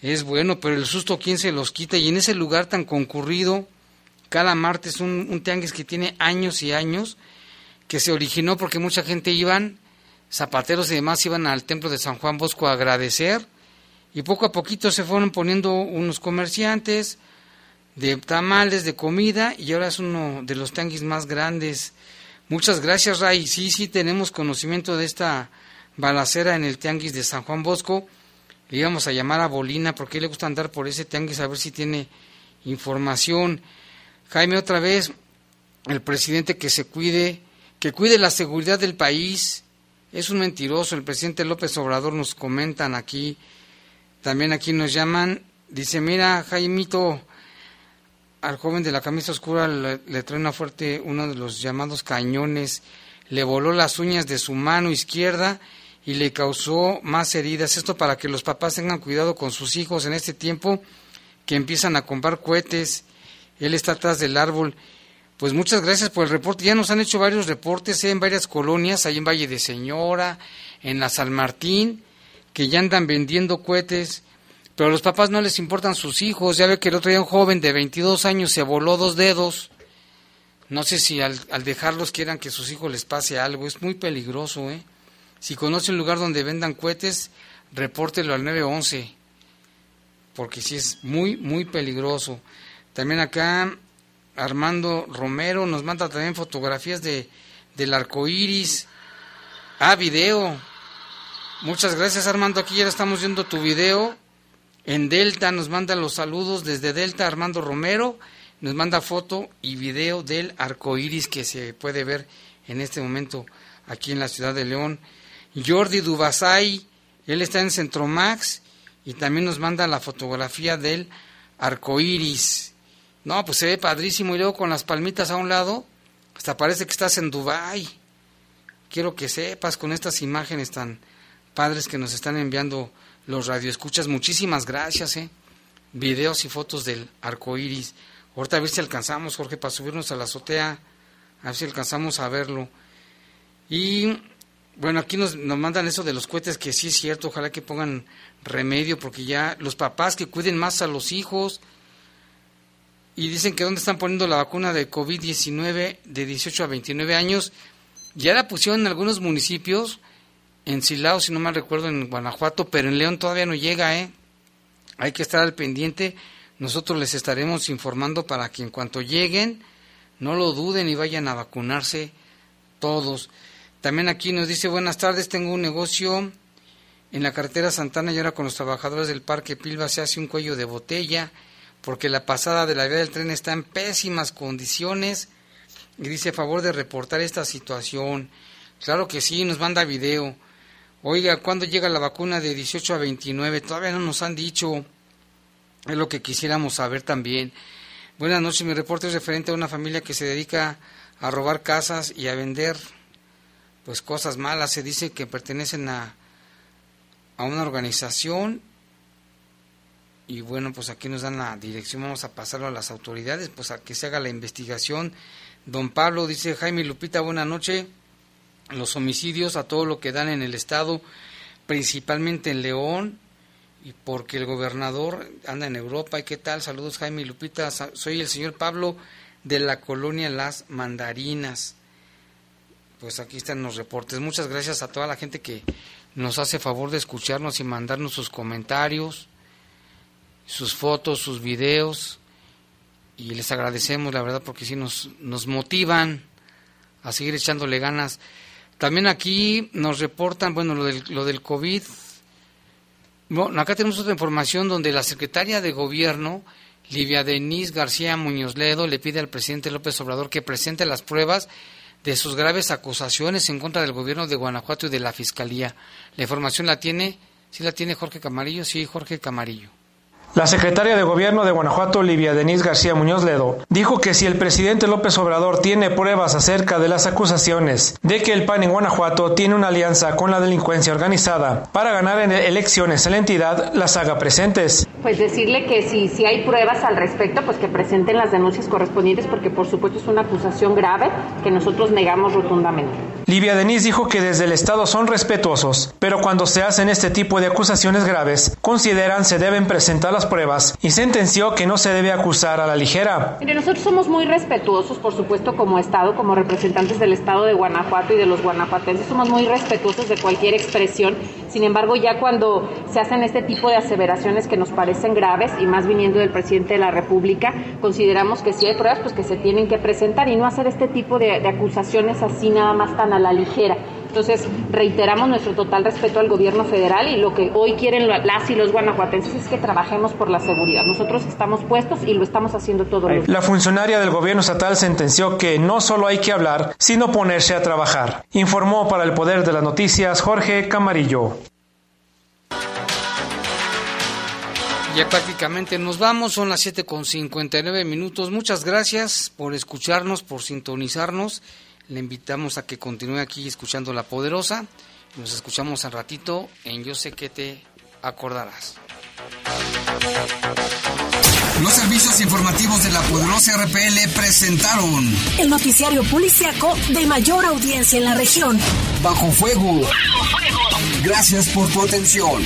es bueno, pero el susto quién se los quita y en ese lugar tan concurrido, cada martes un, un tianguis que tiene años y años, que se originó porque mucha gente iban, zapateros y demás iban al templo de San Juan Bosco a agradecer y poco a poquito se fueron poniendo unos comerciantes de tamales, de comida y ahora es uno de los tianguis más grandes. Muchas gracias Ray, sí, sí tenemos conocimiento de esta balacera en el tianguis de San Juan Bosco. Le íbamos a llamar a Bolina porque le gusta andar por ese tianguis a ver si tiene información. Jaime, otra vez, el presidente que se cuide, que cuide la seguridad del país. Es un mentiroso. El presidente López Obrador nos comentan aquí. También aquí nos llaman. Dice, mira, Jaimito, al joven de la camisa oscura le, le trae una fuerte, uno de los llamados cañones. Le voló las uñas de su mano izquierda y le causó más heridas. Esto para que los papás tengan cuidado con sus hijos en este tiempo que empiezan a comprar cohetes. Él está atrás del árbol. Pues muchas gracias por el reporte. Ya nos han hecho varios reportes ¿eh? en varias colonias, ahí en Valle de Señora, en la San Martín, que ya andan vendiendo cohetes. Pero a los papás no les importan sus hijos. Ya ve que el otro día un joven de 22 años se voló dos dedos. No sé si al, dejarlos quieran que sus hijos les pase algo. Es muy peligroso, ¿eh? Si conoce un lugar donde vendan cohetes, repórtelo al 911, porque sí es muy, muy peligroso. También acá Armando Romero nos manda también fotografías de, del arco iris. Ah, video. Muchas gracias Armando, aquí ya estamos viendo tu video. En Delta nos manda los saludos desde Delta Armando Romero, nos manda foto y video del arco iris que se puede ver en este momento aquí en la ciudad de León. Jordi Dubasay, él está en Centromax y también nos manda la fotografía del arco iris. No, pues se ve padrísimo y luego con las palmitas a un lado, hasta parece que estás en Dubai. Quiero que sepas con estas imágenes tan padres que nos están enviando los radioescuchas. Muchísimas gracias, eh. Videos y fotos del arco iris. Ahorita a ver si alcanzamos, Jorge, para subirnos a la azotea, a ver si alcanzamos a verlo. Y bueno, aquí nos, nos mandan eso de los cohetes, que sí es cierto, ojalá que pongan remedio, porque ya los papás que cuiden más a los hijos, y dicen que dónde están poniendo la vacuna de COVID-19 de 18 a 29 años, ya la pusieron en algunos municipios, en Silao, si no mal recuerdo, en Guanajuato, pero en León todavía no llega, ¿eh? Hay que estar al pendiente, nosotros les estaremos informando para que en cuanto lleguen, no lo duden y vayan a vacunarse todos. También aquí nos dice, buenas tardes, tengo un negocio En la carretera Santana y ahora con los trabajadores del Parque Pilva se hace un cuello de botella porque la pasada de la vía del tren está en pésimas condiciones y dice a favor de reportar esta situación. Claro que sí, nos manda video. Oiga, ¿cuándo llega la vacuna de 18 a 29? Todavía no nos han dicho. Es lo que quisiéramos saber también. Buenas noches, mi reporte es referente a una familia que se dedica a robar casas y a vender pues cosas malas. Se dice que pertenecen a, a una organización y bueno, pues aquí nos dan la dirección, vamos a pasarlo a las autoridades, pues a que se haga la investigación. Don Pablo dice, Jaime Lupita, buena noche. Los homicidios a todo lo que dan en el estado, principalmente en León, y porque el gobernador anda en Europa. ¿Y qué tal? Saludos Jaime y Lupita, soy el señor Pablo de la colonia Las Mandarinas. Pues aquí están los reportes. Muchas gracias a toda la gente que nos hace favor de escucharnos y mandarnos sus comentarios sus fotos, sus videos y les agradecemos la verdad porque sí nos, nos motivan a seguir echándole ganas. También aquí nos reportan, bueno, lo del, lo del COVID. Bueno, acá tenemos otra información donde la secretaria de Gobierno, Livia Denise García Muñoz Ledo, le pide al presidente López Obrador que presente las pruebas de sus graves acusaciones en contra del gobierno de Guanajuato y de la Fiscalía. La información la tiene, ¿sí la tiene Jorge Camarillo? Sí, Jorge Camarillo. La secretaria de Gobierno de Guanajuato, Livia Denise García Muñoz Ledo, dijo que si el presidente López Obrador tiene pruebas acerca de las acusaciones de que el PAN en Guanajuato tiene una alianza con la delincuencia organizada para ganar en elecciones en la entidad, las haga presentes. Pues decirle que si, si hay pruebas al respecto, pues que presenten las denuncias correspondientes, porque por supuesto es una acusación grave que nosotros negamos rotundamente. Livia Denise dijo que desde el Estado son respetuosos, pero cuando se hacen este tipo de acusaciones graves, consideran se deben presentar las pruebas y sentenció que no se debe acusar a la ligera. Mire, nosotros somos muy respetuosos, por supuesto, como Estado, como representantes del Estado de Guanajuato y de los guanajuatenses, somos muy respetuosos de cualquier expresión. Sin embargo, ya cuando se hacen este tipo de aseveraciones que nos parecen graves y más viniendo del presidente de la República, consideramos que si hay pruebas, pues que se tienen que presentar y no hacer este tipo de, de acusaciones así nada más tan a la ligera. Entonces, reiteramos nuestro total respeto al gobierno federal y lo que hoy quieren las y los guanajuatenses es que trabajemos por la seguridad. Nosotros estamos puestos y lo estamos haciendo todos los días. La funcionaria del gobierno estatal sentenció que no solo hay que hablar, sino ponerse a trabajar. Informó para el Poder de las Noticias Jorge Camarillo. Ya prácticamente nos vamos, son las 7 con 59 minutos. Muchas gracias por escucharnos, por sintonizarnos. Le invitamos a que continúe aquí escuchando La Poderosa. Nos escuchamos al ratito en Yo sé que te acordarás. Los servicios informativos de la poderosa RPL presentaron El noticiario policiaco de mayor audiencia en la región. Bajo Fuego. Gracias por tu atención.